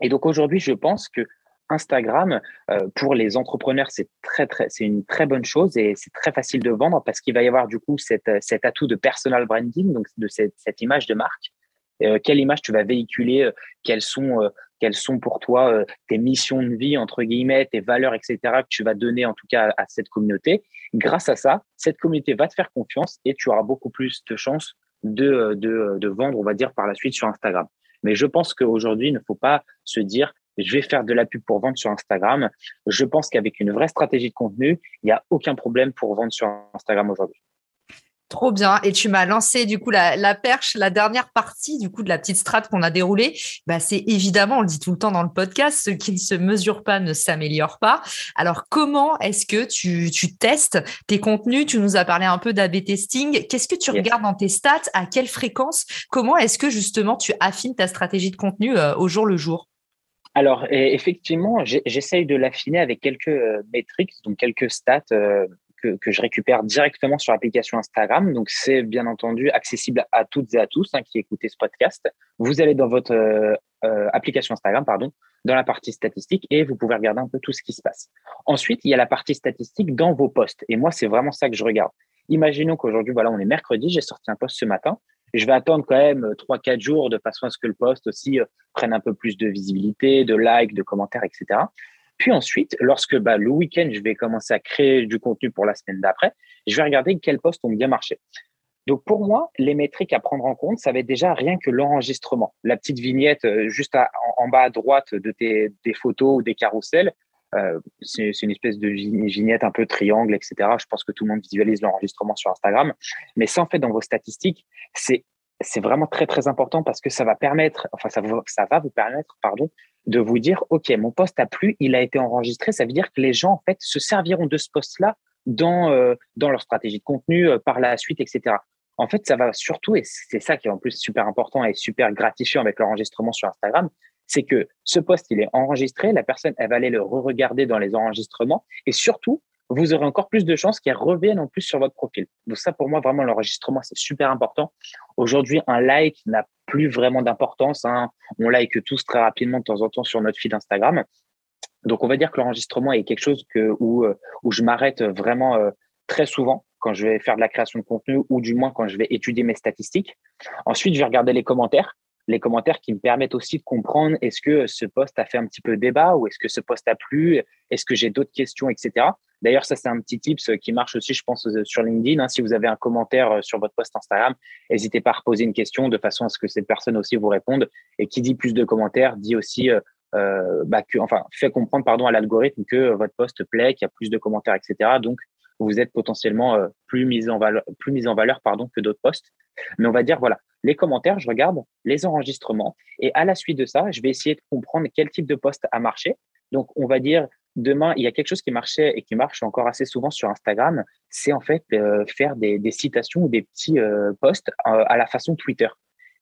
Et donc aujourd'hui, je pense que Instagram, euh, pour les entrepreneurs, c'est très, très, une très bonne chose et c'est très facile de vendre parce qu'il va y avoir du coup cet, cet atout de personal branding, donc de cette image de marque. Euh, quelle image tu vas véhiculer, quelles sont quelles sont pour toi euh, tes missions de vie, entre guillemets, tes valeurs, etc., que tu vas donner en tout cas à cette communauté. Grâce à ça, cette communauté va te faire confiance et tu auras beaucoup plus de chances de, euh, euh, de vendre, on va dire, par la suite sur Instagram. Mais je pense qu'aujourd'hui, il ne faut pas se dire, je vais faire de la pub pour vendre sur Instagram. Je pense qu'avec une vraie stratégie de contenu, il n'y a aucun problème pour vendre sur Instagram aujourd'hui. Trop bien. Et tu m'as lancé du coup la, perche, la dernière partie du coup de la petite strate qu'on a déroulée. Bah, c'est évidemment, on le dit tout le temps dans le podcast, ce qui ne se mesure pas ne s'améliore pas. Alors comment est-ce que tu, testes tes contenus? Tu nous as parlé un peu d'AB testing. Qu'est-ce que tu regardes dans tes stats? À quelle fréquence? Comment est-ce que justement tu affines ta stratégie de contenu euh, au jour le jour? Alors, effectivement, j'essaye de l'affiner avec quelques euh, métriques, donc quelques stats euh, que, je récupère directement sur l'application Instagram. Donc, c'est bien entendu accessible à toutes et à tous hein, qui écoutez ce podcast. Vous allez dans votre euh, euh, application Instagram, pardon, dans la partie statistique et vous pouvez regarder un peu tout ce qui se passe. Ensuite, il y a la partie statistique dans vos posts. Et moi, c'est vraiment ça que je regarde. Imaginons qu'aujourd'hui, voilà, on est mercredi, j'ai sorti un post ce matin. Je vais attendre quand même 3-4 jours de façon à ce que le post aussi euh, prenne un peu plus de visibilité, de likes, de commentaires, etc. Puis ensuite, lorsque bah, le week-end, je vais commencer à créer du contenu pour la semaine d'après, je vais regarder quels posts ont bien marché. Donc pour moi, les métriques à prendre en compte, ça va être déjà rien que l'enregistrement. La petite vignette euh, juste en, bas à droite de tes des photos ou des carousels, euh, c'est une espèce de vignette un peu triangle, etc. Je pense que tout le monde visualise l'enregistrement sur Instagram. Mais ça, en fait, dans vos statistiques, c'est c'est vraiment très très important parce que ça va permettre, enfin ça, vous permettre, de vous dire, OK, mon poste a plu, il a été enregistré. Ça veut dire que les gens, en fait, se serviront de ce poste-là dans, euh, dans leur stratégie de contenu euh, par la suite, etc. En fait, ça va surtout, et c'est ça qui est en plus super important et super gratifiant avec l'enregistrement sur Instagram, c'est que ce poste, il est enregistré, la personne, elle va aller le re-regarder dans les enregistrements et surtout, vous aurez encore plus de chances qu'elle revienne en plus sur votre profil. Donc ça, pour moi, vraiment, l'enregistrement, c'est super important. Aujourd'hui, un like n'a plus vraiment d'importance. Hein. On like tous très rapidement de temps en temps sur notre feed Instagram. Donc, on va dire que l'enregistrement est quelque chose euh, où je m'arrête vraiment euh, très souvent quand je vais faire de la création de contenu ou du moins quand je vais étudier mes statistiques. Ensuite, je vais regarder les commentaires les commentaires qui me permettent aussi de comprendre est-ce que ce poste a fait un petit peu débat ou est-ce que ce poste a plu, est-ce que j'ai d'autres questions, etc. D'ailleurs, ça, c'est un petit tips qui marche aussi, je pense, sur LinkedIn. Hein. Si vous avez un commentaire euh, sur votre post Instagram, n'hésitez pas à reposer une question de façon à ce que cette personne aussi vous réponde. Et qui dit plus de commentaires dit aussi, euh, euh, bah, enfin, fait comprendre pardon à l'algorithme que votre post plaît, qu'il y a plus de commentaires, etc. Donc, vous êtes potentiellement plus mis en valeur, plus en valeur pardon, que d'autres posts. Mais on va dire, voilà, les commentaires, je regarde les enregistrements et à la suite de ça, je vais essayer de comprendre quel type de poste a marché. Donc, on va dire, demain, il y a quelque chose qui marchait et qui marche encore assez souvent sur Instagram, c'est en fait euh, faire des, citations ou des petits euh, posts euh, à la façon Twitter.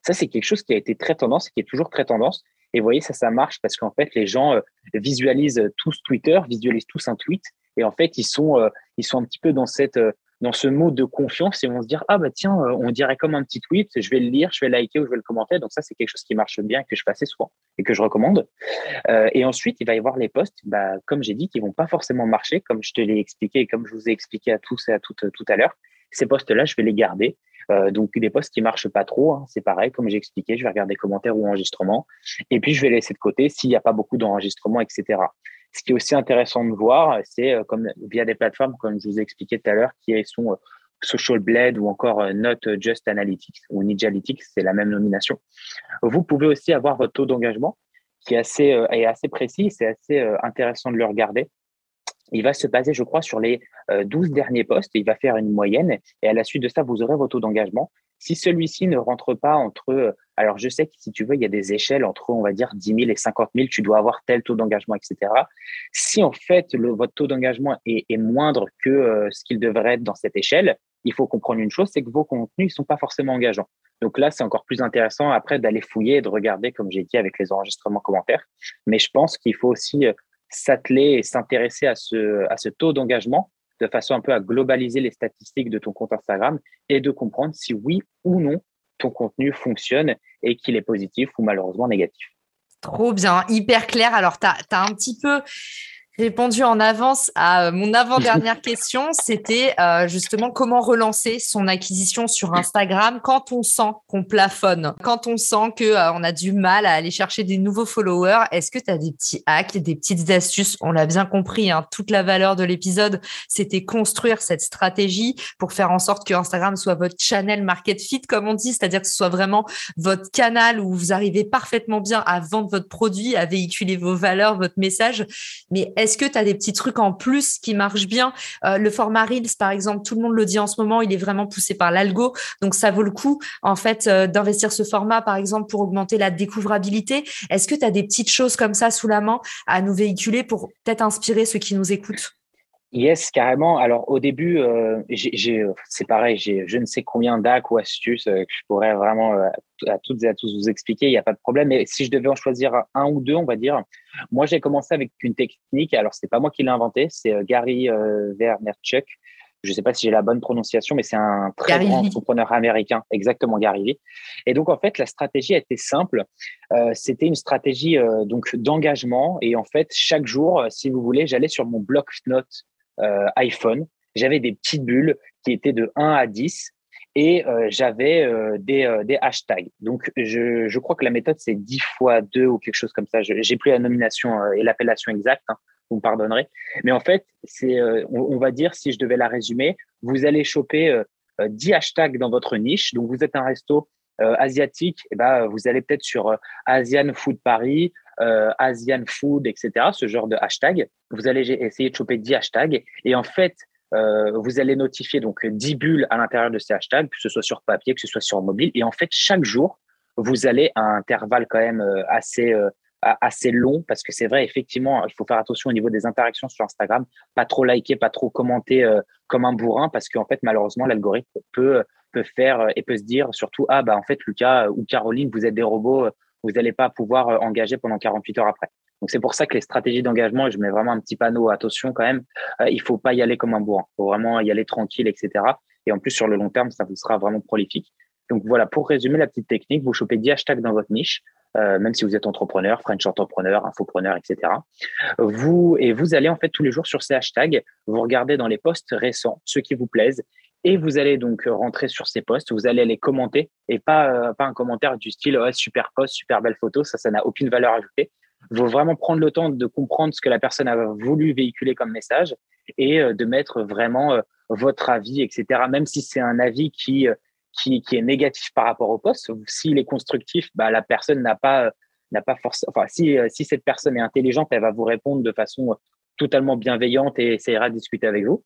Ça, c'est quelque chose qui a été très tendance et qui est toujours très tendance. Et vous voyez, ça, ça marche parce qu'en fait, les gens visualisent tous Twitter, visualisent tous un tweet. Et en fait, ils sont, ils sont un petit peu dans cette, dans ce mode de confiance et vont se dire ah bah tiens euh, on dirait comme un petit tweet je vais le lire je vais liker ou je vais le commenter. Donc ça c'est quelque chose qui marche bien que je fais assez souvent et que je recommande. Euh, et ensuite il va y avoir les posts bah, comme j'ai dit qui vont pas forcément marcher comme je te l'ai expliqué et comme je vous ai expliqué à tous et à toutes tout à l'heure. Ces posts là je vais les garder. Euh, donc des posts qui marchent pas trop hein, c'est pareil comme j'ai expliqué je vais regarder commentaires ou enregistrements. Et puis je vais laisser de côté s'il n'y a pas beaucoup d'enregistrements etc ce qui est aussi intéressant de voir, c'est euh, comme via des plateformes, comme je vous ai expliqué tout à l'heure, qui sont euh, Social Blade ou encore euh, Not Just Analytics ou Nijalytics, c'est la même nomination. Vous pouvez aussi avoir votre taux d'engagement qui est assez, est assez précis, c'est assez intéressant de le regarder. Il va se baser, je crois, sur les 12 derniers postes. Il va faire une moyenne et à la suite de ça, vous aurez votre taux d'engagement. Si celui-ci ne rentre pas entre, alors je sais que si tu veux, il y a des échelles entre, on va dire, 10 000 et 50 000, tu dois avoir tel taux d'engagement, etc. Si en fait, votre taux d'engagement est, moindre que euh, ce qu'il devrait être dans cette échelle, il faut comprendre une chose, c'est que vos contenus ne sont pas forcément engageants. Donc là, c'est encore plus intéressant après d'aller fouiller et de regarder, comme j'ai dit, avec les enregistrements commentaires. Mais je pense qu'il faut aussi euh, s'atteler et s'intéresser à ce taux d'engagement de façon un peu à globaliser les statistiques de ton compte Instagram et de comprendre si oui ou non ton contenu fonctionne et qu'il est positif ou malheureusement négatif. Trop bien, hyper clair. Alors, tu as, as, un petit peu répondu en avance à euh, mon avant-dernière question. C'était euh, justement comment relancer son acquisition sur Instagram quand on sent qu'on plafonne, quand on sent que euh, on a du mal à aller chercher des nouveaux followers. Est-ce que tu as des petits hacks, des petites astuces? On l'a bien compris, hein, toute la valeur de l'épisode, c'était construire cette stratégie pour faire en sorte que Instagram soit votre channel market fit, comme on dit, c'est-à-dire que ce soit vraiment votre canal où vous arrivez parfaitement bien à vendre votre produit, à véhiculer vos valeurs, votre message. Mais est-ce que tu as des petits trucs en plus qui marchent bien? Euh, Le format Reels, par exemple, tout le monde le dit en ce moment, il est vraiment poussé par l'algo. Donc, ça vaut le coup, en fait, euh, d'investir ce format, par exemple, pour augmenter la découvrabilité. Est-ce que tu as des petites choses comme ça sous la main à nous véhiculer pour peut-être inspirer ceux qui nous écoutent? Yes, carrément. Alors au début, euh, j'ai, c'est pareil, j'ai je ne sais combien d'actes ou astuces euh, que je pourrais vraiment euh, à toutes et à tous vous expliquer. Il n'y a pas de problème. Mais si je devais en choisir un ou deux, on va dire, moi j'ai commencé avec une technique. Alors c'est pas moi qui l'ai inventé, c'est Gary Vaynerchuk. Je ne sais pas si j'ai la bonne prononciation, mais c'est un très grand entrepreneur américain, exactement Gary Vee. Et donc en fait, la stratégie était simple. c'était une stratégie donc d'engagement. Et en fait, chaque jour, si vous voulez, j'allais sur mon bloc-notes euh, iPhone. J'avais des petites bulles qui étaient de 1 à 10 et euh, j'avais euh, des, des, hashtags. Donc, je, je, crois que la méthode, c'est 10 fois 2 ou quelque chose comme ça. Je n'ai plus la nomination et l'appellation exacte, hein, vous me pardonnerez. Mais en fait, c'est, on, va dire, si je devais la résumer, vous allez choper 10 hashtags dans votre niche. Donc, vous êtes un resto asiatique, et ben, vous allez peut-être sur Asian Food Paris, euh, Asian food, etc., ce genre de hashtag. Vous allez essayer de choper 10 hashtags et en fait, euh, vous allez notifier donc 10 bulles à l'intérieur de ces hashtags, que ce soit sur papier, que ce soit sur mobile. Et en fait, chaque jour, vous allez à un intervalle quand même euh, assez assez long parce que c'est vrai effectivement il faut faire attention au niveau des interactions sur Instagram pas trop liker pas trop commenter comme un bourrin parce qu'en fait malheureusement l'algorithme peut peut faire et peut se dire surtout ah bah en fait Lucas ou Caroline vous êtes des robots vous n'allez pas pouvoir euh, engager pendant 48 heures après. Donc c'est pour ça que les stratégies d'engagement, je mets vraiment un petit panneau attention quand même, euh, il faut pas y aller comme un bourrin. Il faut vraiment y aller tranquille, etc. Et en plus sur le long terme, ça vous sera vraiment prolifique. Donc voilà, pour résumer la petite technique, vous chopez 10 hashtags dans votre niche, euh, même si vous êtes entrepreneur, French entrepreneur, infopreneur, etc. Vous et vous allez en fait tous les jours sur ces hashtags, vous regardez dans les posts récents ceux qui vous plaisent et vous allez donc rentrer sur ces posts, vous allez les commenter et pas, euh, pas un commentaire du style super post, super belle photo, ça, ça n'a aucune valeur ajoutée. Il faut vraiment prendre le temps de comprendre ce que la personne a voulu véhiculer comme message et euh, de mettre vraiment euh, votre avis, etc. Même si c'est un avis qui, qui, qui, est négatif par rapport au post, s'il est constructif, bah, la personne n'a pas, n'a pas forcément, enfin, si, si cette personne est intelligente, elle va vous répondre de façon totalement bienveillante et essaiera de discuter avec vous.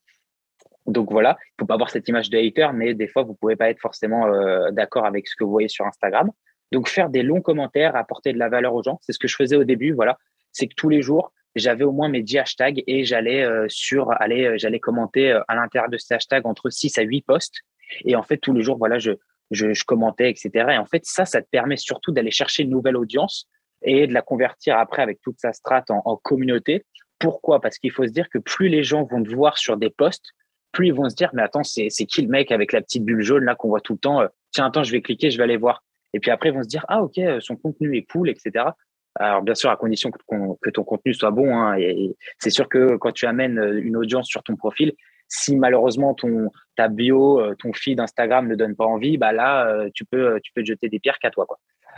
Donc voilà, il faut pas avoir cette image de hater, mais des fois, vous pouvez pas être forcément euh, d'accord avec ce que vous voyez sur Instagram. Donc faire des longs commentaires, apporter de la valeur aux gens, c'est ce que je faisais au début. Voilà, c'est que tous les jours, j'avais au moins mes 10 hashtags et j'allais euh, sur aller euh, j'allais commenter euh, à l'intérieur de ces hashtags entre 6 à 8 posts et en fait tous les jours voilà je, je, je commentais etc et en fait ça ça te permet surtout d'aller chercher une nouvelle audience et de la convertir après avec toute sa strate en, en communauté pourquoi? Parce qu'il faut se dire que plus les gens vont te voir sur des posts plus ils vont se dire mais attends c'est qui le mec avec la petite bulle jaune là qu'on voit tout le temps tiens attends je vais cliquer je vais aller voir et puis après ils vont se dire ah ok son contenu est cool etc alors bien sûr à condition que, ton contenu soit bon. Hein, et, c'est sûr que quand tu amènes euh, une audience sur ton profil, si malheureusement ton ta bio, euh, ton feed Instagram ne donne pas envie, bah là euh, tu peux te jeter des pierres qu'à toi.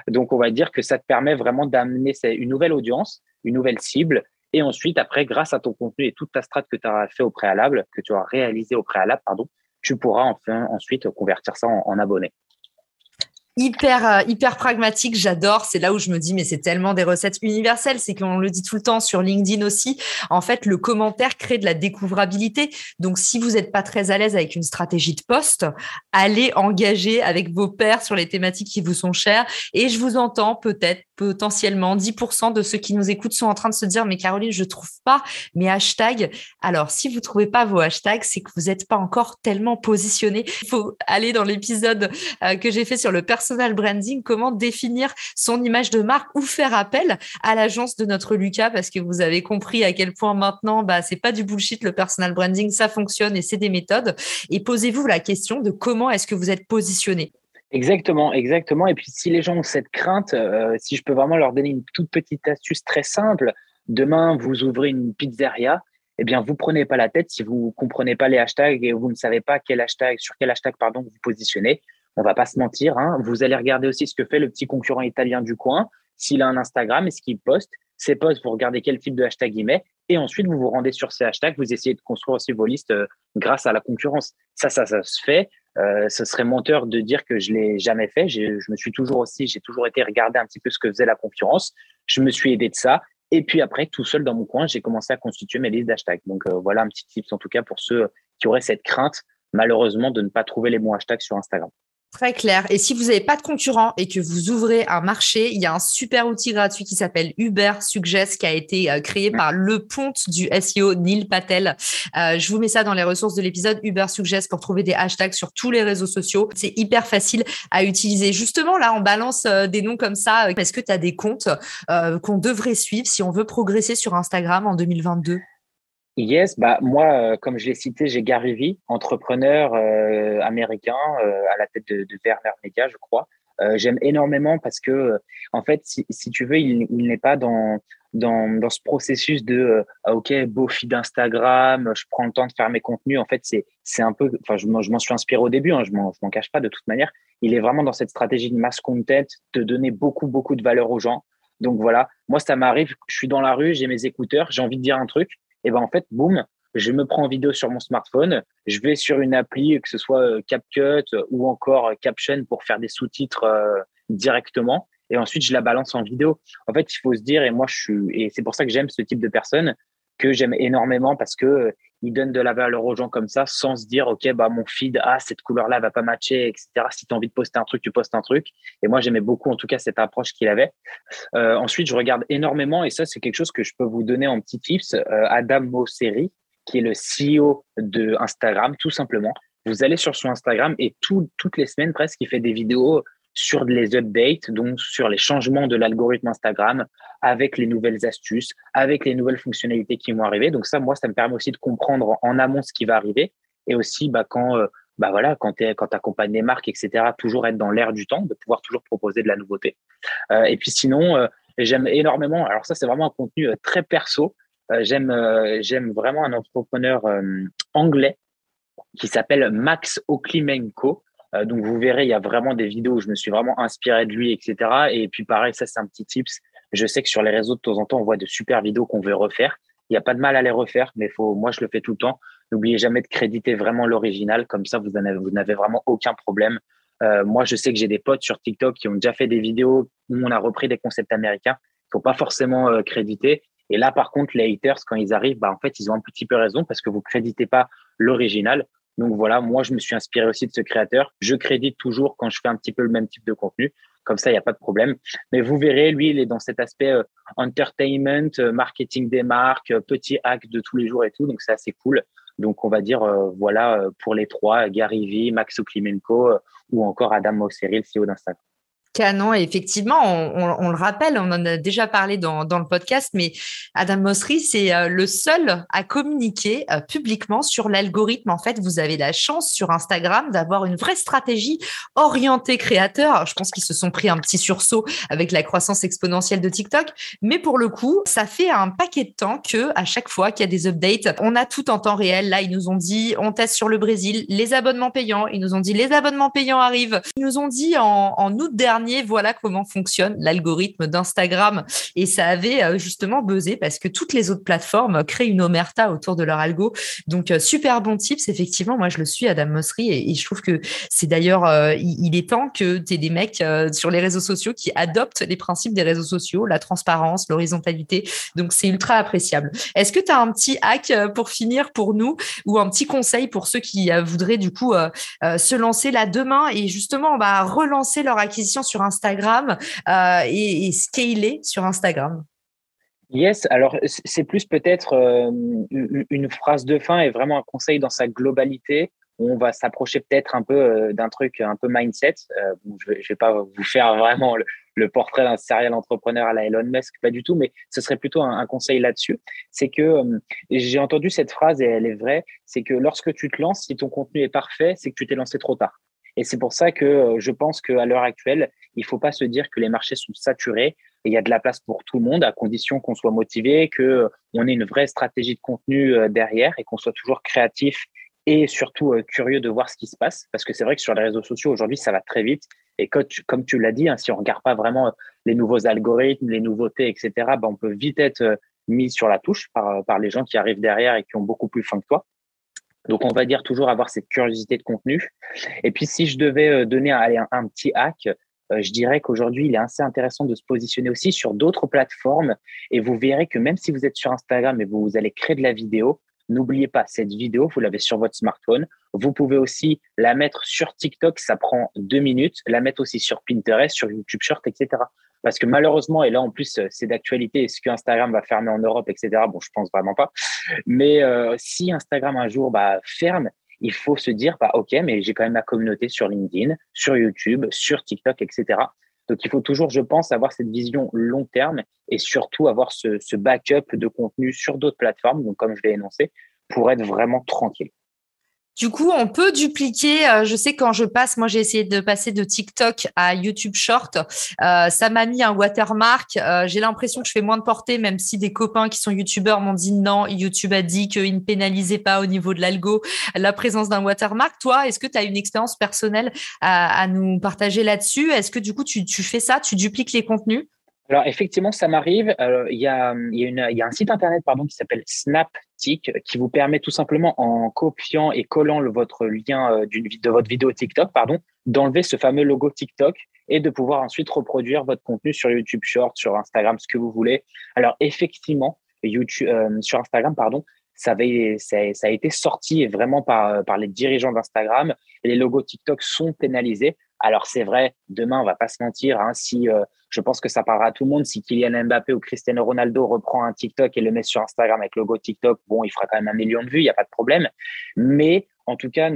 Donc on va dire que ça te permet vraiment d'amener une nouvelle audience, une nouvelle cible, et ensuite après grâce à ton contenu et toute ta strate que tu as fait au préalable, que tu as réalisé au préalable, pardon, tu pourras enfin ensuite convertir ça en, en abonnés hyper euh, hyper pragmatique, j'adore. C'est là où je me dis mais c'est tellement des recettes universelles, c'est qu'on le dit tout le temps sur LinkedIn aussi. En fait, le commentaire crée de la découvrabilité. Donc si vous n'êtes pas très à l'aise avec une stratégie de poste, allez engager avec vos pairs sur les thématiques qui vous sont chères et je vous entends peut-être potentiellement 10% de ceux qui nous écoutent sont en train de se dire mais Caroline, je trouve pas mes hashtags. Alors si vous trouvez pas vos hashtags, c'est que vous n'êtes pas encore tellement positionné. Il faut aller dans l'épisode euh, que j'ai fait sur le personnel personal branding, comment définir son image de marque ou faire appel à l'agence de notre Lucas parce que vous avez compris à quel point maintenant, bah, c'est pas du bullshit le personal branding, ça fonctionne et c'est des méthodes. Et posez-vous la question de comment est-ce que vous êtes positionné. Exactement, exactement. Et puis si les gens ont cette crainte, euh, si je peux vraiment leur donner une toute petite astuce très simple, demain vous ouvrez une pizzeria, eh bien vous prenez pas la tête si vous comprenez pas les hashtags et vous ne savez pas quel hashtag sur quel hashtag pardon vous positionnez on va pas se mentir. Hein. Vous allez regarder aussi ce que fait le petit concurrent italien du coin, s'il a un Instagram et ce qu'il poste. Ses posts, vous regardez quel type de hashtag il met, et ensuite vous vous rendez sur ces hashtags, vous essayez de construire aussi vos listes euh, grâce à la concurrence. Ça, ça, ça se fait. Euh, ce serait menteur de dire que je l'ai jamais fait. Je me suis toujours aussi, j'ai toujours été regarder un petit peu ce que faisait la concurrence. Je me suis aidé de ça. Et puis après, tout seul dans mon coin, j'ai commencé à constituer mes listes d'hashtags. Donc euh, voilà un petit tips en tout cas pour ceux qui auraient cette crainte, malheureusement, de ne pas trouver les bons hashtags sur Instagram. Très clair. Et si vous n'avez pas de concurrent et que vous ouvrez un marché, il y a un super outil gratuit qui s'appelle Uber Suggest qui a été euh, créé par le ponte du SEO Neil Patel. Euh, je vous mets ça dans les ressources de l'épisode Uber Suggest pour trouver des hashtags sur tous les réseaux sociaux. C'est hyper facile à utiliser. Justement, là, on balance euh, des noms comme ça. Est-ce que tu as des comptes qu'on devrait suivre si on veut progresser sur Instagram en 2022 Yes, bah moi, euh, comme je l'ai cité, j'ai Gary Vee, entrepreneur euh, américain euh, à la tête de, de Werner Media, je crois. J'aime énormément parce que, en fait, si, si tu veux, il, il n'est pas dans, dans, dans ce processus de ah, OK, beau feed d'Instagram, je prends le temps de faire mes contenus. En fait, c'est c'est un peu, enfin, je, je m'en suis inspiré au début, hein, je m'en m'en cache pas de toute manière. Il est vraiment dans cette stratégie de mass content, de donner beaucoup beaucoup de valeur aux gens. Donc voilà, moi ça m'arrive, je suis dans la rue, j'ai mes écouteurs, j'ai envie de dire un truc, et ben en fait, boum, je me prends en vidéo sur mon smartphone, je vais sur une appli, que ce soit euh, CapCut ou encore euh, Caption pour faire des sous-titres euh, directement, et ensuite je la balance en vidéo. En fait, il faut se dire, et moi je suis, et c'est pour ça que j'aime ce type de personne, que j'aime énormément parce que il donne de la valeur aux gens comme ça sans se dire ok bah mon feed ah cette couleur là va pas matcher etc si tu as envie de poster un truc tu postes un truc. Et moi j'aimais beaucoup en tout cas cette approche qu'il avait. Euh, ensuite je regarde énormément et ça c'est quelque chose que je peux vous donner en petit tips euh, Adam Mosseri qui est le CEO de Instagram tout simplement. Vous allez sur son Instagram et toutes les semaines presque il fait des vidéos sur les updates, donc sur les changements de l'algorithme Instagram, avec les nouvelles astuces, avec les nouvelles fonctionnalités qui vont arriver. Donc ça, moi, ça me permet aussi de comprendre en amont ce qui va arriver, et aussi bah, quand euh, bah voilà, quand tu quand accompagnes des marques, etc., toujours être dans l'air du temps, de pouvoir toujours proposer de la nouveauté. Euh, et puis sinon, euh, j'aime énormément. Alors ça, c'est vraiment un contenu très perso. j'aime j'aime vraiment un entrepreneur anglais qui s'appelle Max Oklimenko. Euh, donc vous verrez, il y a vraiment des vidéos où je me suis vraiment inspiré de lui, etc. Et puis pareil, ça c'est un petit tips. Je sais que sur les réseaux de temps en temps, on voit de super vidéos qu'on veut refaire. Il n'y a pas de mal à les refaire, mais faut, moi je le fais tout le temps. N'oubliez jamais de créditer vraiment l'original, comme ça vous n'avez vraiment aucun problème. Euh, moi, je sais que j'ai des potes sur TikTok qui ont déjà fait des vidéos où on a repris des concepts américains qu'il faut pas forcément euh. Et là, par contre, les haters, quand ils arrivent, bah, en fait, ils ont un petit peu raison parce que vous créditez pas l'original. Donc voilà, moi, je me suis inspiré aussi de ce créateur. Je crédite toujours quand je fais un petit peu le même type de contenu. Comme ça, il n'y a pas de problème. Mais vous verrez, lui, il est dans cet aspect euh, entertainment, euh, marketing des marques, euh, petit hack de tous les jours et tout. Donc, c'est assez cool. Donc, on va dire, voilà, pour les trois, Gary Vee, Max Klimenko ou encore Adam Mosseri, le CEO d'Instagram. Canon, effectivement, on, le rappelle, on en a déjà parlé dans, le podcast, mais Adam Mosseri, c'est euh, le seul à communiquer euh, publiquement sur l'algorithme. En fait, vous avez la chance sur Instagram d'avoir une vraie stratégie orientée créateur. je pense qu'ils se sont pris un petit sursaut avec la croissance exponentielle de TikTok, mais pour le coup, ça fait un paquet de temps que à chaque fois qu'il y a des updates, on a tout en temps réel. Là, ils nous ont dit, on teste sur le Brésil les abonnements payants. Ils nous ont dit, les abonnements payants arrivent. Ils nous ont dit en août dernier voilà comment fonctionne l'algorithme d'Instagram. Et ça avait euh, justement buzzé parce que toutes les autres plateformes créent une omerta autour de leur algo. Donc, euh, super bon tips. Effectivement, moi, je le suis, Adam Mosseri, et, je trouve que c'est d'ailleurs, euh, il, est temps que tu aies des mecs sur les réseaux sociaux qui adoptent les principes des réseaux sociaux, la transparence, l'horizontalité. Donc, c'est ultra appréciable. Est-ce que tu as un petit hack pour finir pour nous ou un petit conseil pour ceux qui voudraient du coup se lancer là demain? Et justement va relancer leur acquisition sur Instagram euh, et, scaler sur Instagram Yes, alors c'est plus peut-être euh, une phrase de fin et vraiment un conseil dans sa globalité. On va s'approcher peut-être un peu euh, d'un truc un peu mindset. je ne vais, pas vous faire vraiment le, portrait d'un serial entrepreneur à la Elon Musk, pas du tout, mais ce serait plutôt un conseil là-dessus. C'est que j'ai entendu cette phrase et elle est vraie. C'est que lorsque tu te lances, si ton contenu est parfait, c'est que tu t'es lancé trop tard. Et c'est pour ça que euh, je pense qu'à l'heure actuelle, il ne faut pas se dire que les marchés sont saturés. il y a de la place pour tout le monde, à condition qu'on soit motivé, qu'on euh, ait une vraie stratégie de contenu euh, derrière et qu'on soit toujours créatif et surtout curieux de voir ce qui se passe. Parce que c'est vrai que sur les réseaux sociaux, aujourd'hui, ça va très vite. Et comme tu l'as dit, hein, si on ne regarde pas vraiment les nouveaux algorithmes, les nouveautés, etc., ben, on peut vite être mis sur la touche par, par les gens qui arrivent derrière et qui ont beaucoup plus faim que toi. Donc, on va dire toujours avoir cette curiosité de contenu. Et puis, si je devais euh, donner un, petit hack, euh, je dirais qu'aujourd'hui, il est assez intéressant de se positionner aussi sur d'autres plateformes. Et vous verrez que même si vous êtes sur Instagram et vous, allez créer de la vidéo, n'oubliez pas, cette vidéo, vous l'avez sur votre smartphone. Vous pouvez aussi la mettre sur TikTok, ça prend deux minutes, la mettre aussi sur Pinterest, sur YouTube Short, etc. Parce que malheureusement, et là en plus euh, c'est d'actualité, est-ce que Instagram va fermer en Europe, etc. Bon, je pense vraiment pas. Mais euh, si Instagram un jour bah, ferme, il faut se dire, bah, OK, mais j'ai quand même ma communauté sur LinkedIn, sur YouTube, sur TikTok, etc. Donc, il faut toujours, je pense, avoir cette vision long terme et surtout avoir ce, ce backup de contenu sur d'autres plateformes, donc comme je l'ai énoncé, pour être vraiment tranquille. Du coup, on peut dupliquer. Euh, je sais quand je passe, moi j'ai essayé de passer de TikTok à YouTube Short. Euh, ça m'a mis un watermark. Euh, j'ai l'impression que je fais moins de portée, même si des copains qui sont YouTubeurs m'ont dit non. YouTube a dit qu'il ne pénalisait pas au niveau de l'algo la présence d'un watermark. Toi, est-ce que tu as une expérience personnelle à, nous partager là-dessus? Est-ce que du coup tu, tu fais ça Tu dupliques les contenus? Alors effectivement, ça m'arrive. Il y, a, un site internet pardon qui s'appelle Snaptic qui vous permet tout simplement en copiant et collant votre lien euh, de votre vidéo TikTok, pardon, d'enlever ce fameux logo TikTok et de pouvoir ensuite reproduire votre contenu sur YouTube Short, sur Instagram, ce que vous voulez. Alors effectivement, YouTube, euh, sur Instagram, pardon, ça, ça, a été sorti vraiment par les dirigeants d'Instagram. Les logos TikTok sont pénalisés. Alors c'est vrai, demain on va pas se mentir, hein, si euh, je pense que ça parlera à tout le monde, si Kylian Mbappé ou Cristiano Ronaldo reprend un TikTok et le met sur Instagram avec le logo TikTok, bon, il fera quand même un million de vues, il n'y a pas de problème. Mais en tout cas,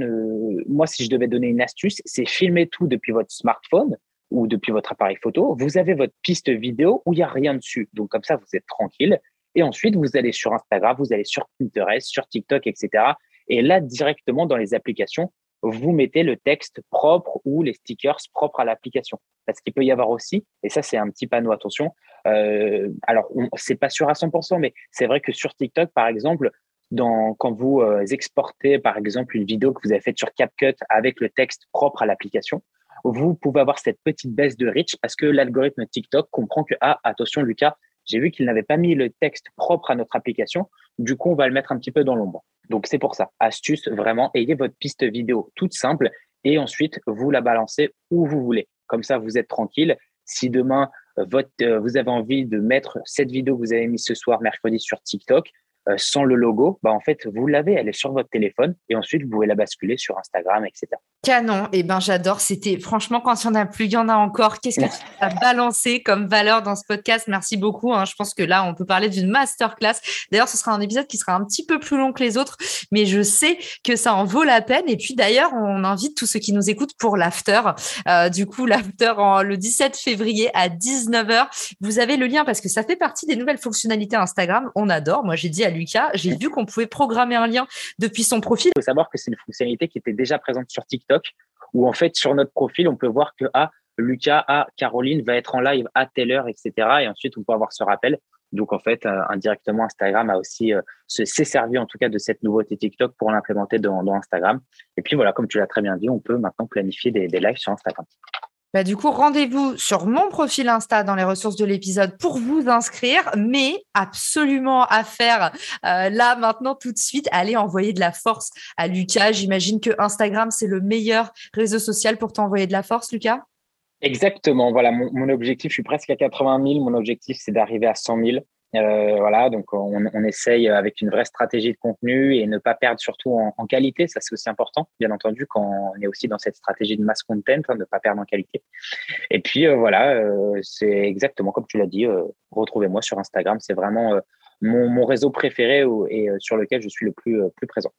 moi si je devais donner une astuce, c'est filmer tout depuis votre smartphone ou depuis votre appareil photo. Vous avez votre piste vidéo où il n'y a rien dessus, donc comme ça vous êtes tranquille. Et ensuite vous allez sur Instagram, vous allez sur Pinterest, sur TikTok, etc. Et là directement dans les applications, vous mettez le texte propre ou les stickers propres à l'application. Parce qu'il peut y avoir aussi, et ça c'est un petit panneau, attention, euh, alors c'est pas sûr à 100%, mais c'est vrai que sur TikTok, par exemple, quand vous euh, exportez par exemple une vidéo que vous avez faite sur CapCut avec le texte propre à l'application, vous pouvez avoir cette petite baisse de reach parce que l'algorithme TikTok comprend que, ah, attention Lucas, j'ai vu qu'il n'avait pas mis le texte propre à notre application, du coup on va le mettre un petit peu dans l'ombre. Donc c'est pour ça. Astuce, vraiment, ayez votre piste vidéo toute simple et ensuite vous la balancez où vous voulez. Comme ça, vous êtes tranquille. Si demain, euh, votre, euh, vous avez envie de mettre cette vidéo que vous avez mise ce soir, mercredi, sur TikTok, euh, sans le logo, bah en fait, vous l'avez, elle est sur votre téléphone et ensuite, vous pouvez la basculer sur Instagram, etc. Canon, et eh ben j'adore. C'était franchement quand il y en a plus, il y en a encore. Qu'est-ce que tu as balancé comme valeur dans ce podcast? Merci beaucoup. Hein. Je pense que là, on peut parler d'une masterclass. D'ailleurs, ce sera un épisode qui sera un petit peu plus long que les autres, mais je sais que ça en vaut la peine. Et puis d'ailleurs, on invite tous ceux qui nous écoutent pour l'after. Euh, du coup, l'after le 17 février à 19h. Vous avez le lien parce que ça fait partie des nouvelles fonctionnalités Instagram. On adore. Moi, j'ai dit à Lucas, j'ai vu qu'on pouvait programmer un lien depuis son profil. Il faut savoir que c'est une fonctionnalité qui était déjà présente sur TikTok où en fait sur notre profil on peut voir que ah Lucas, ah Caroline va être en live à telle heure, etc. Et ensuite on peut avoir ce rappel. Donc en fait euh, indirectement Instagram a aussi euh, s'est servi en tout cas de cette nouveauté TikTok pour l'implémenter dans, Instagram. Et puis voilà, comme tu l'as très bien dit, on peut maintenant planifier des lives sur Instagram. Bah, du coup, rendez-vous sur mon profil Insta dans les ressources de l'épisode pour vous inscrire, mais absolument à faire euh, là maintenant tout de suite, allez envoyer de la force à Lucas. J'imagine que Instagram, c'est le meilleur réseau social pour t'envoyer de la force, Lucas. Exactement. Voilà, mon, mon, objectif, je suis presque à 80 000. Mon objectif, c'est d'arriver à 100 000. Euh, voilà, donc on, on, essaye avec une vraie stratégie de contenu et ne pas perdre surtout en, en qualité. Ça, c'est aussi important, bien entendu, quand on est aussi dans cette stratégie de mass content, hein, ne pas perdre en qualité. Et puis euh, voilà, euh, c'est exactement comme tu l'as dit. Euh, retrouvez-moi sur Instagram. C'est vraiment mon, mon, réseau préféré et sur lequel je suis le plus, plus présent.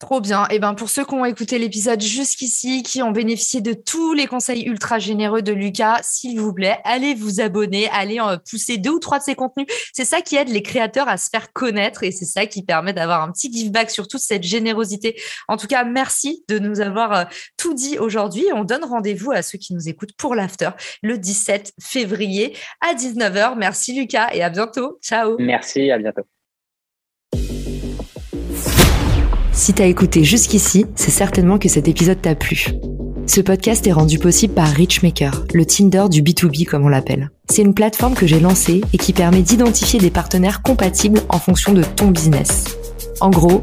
Trop bien. Et eh ben pour ceux qui ont écouté l'épisode jusqu'ici, qui ont bénéficié de tous les conseils ultra généreux de Lucas, s'il vous plaît, allez vous abonner, allez en pousser deux ou trois de ses contenus. C'est ça qui aide les créateurs à se faire connaître et c'est ça qui permet d'avoir un petit give back sur toute cette générosité. En tout cas, merci de nous avoir euh, tout dit aujourd'hui. On donne rendez-vous à ceux qui nous écoutent pour l'after le 17 février à 19h. Merci Lucas et à bientôt. Ciao. Merci, à bientôt. Si t'as écouté jusqu'ici, c'est certainement que cet épisode t'a plu. Ce podcast est rendu possible par Richmaker, le Tinder du B2B comme on l'appelle. C'est une plateforme que j'ai lancée et qui permet d'identifier des partenaires compatibles en fonction de ton business. En gros,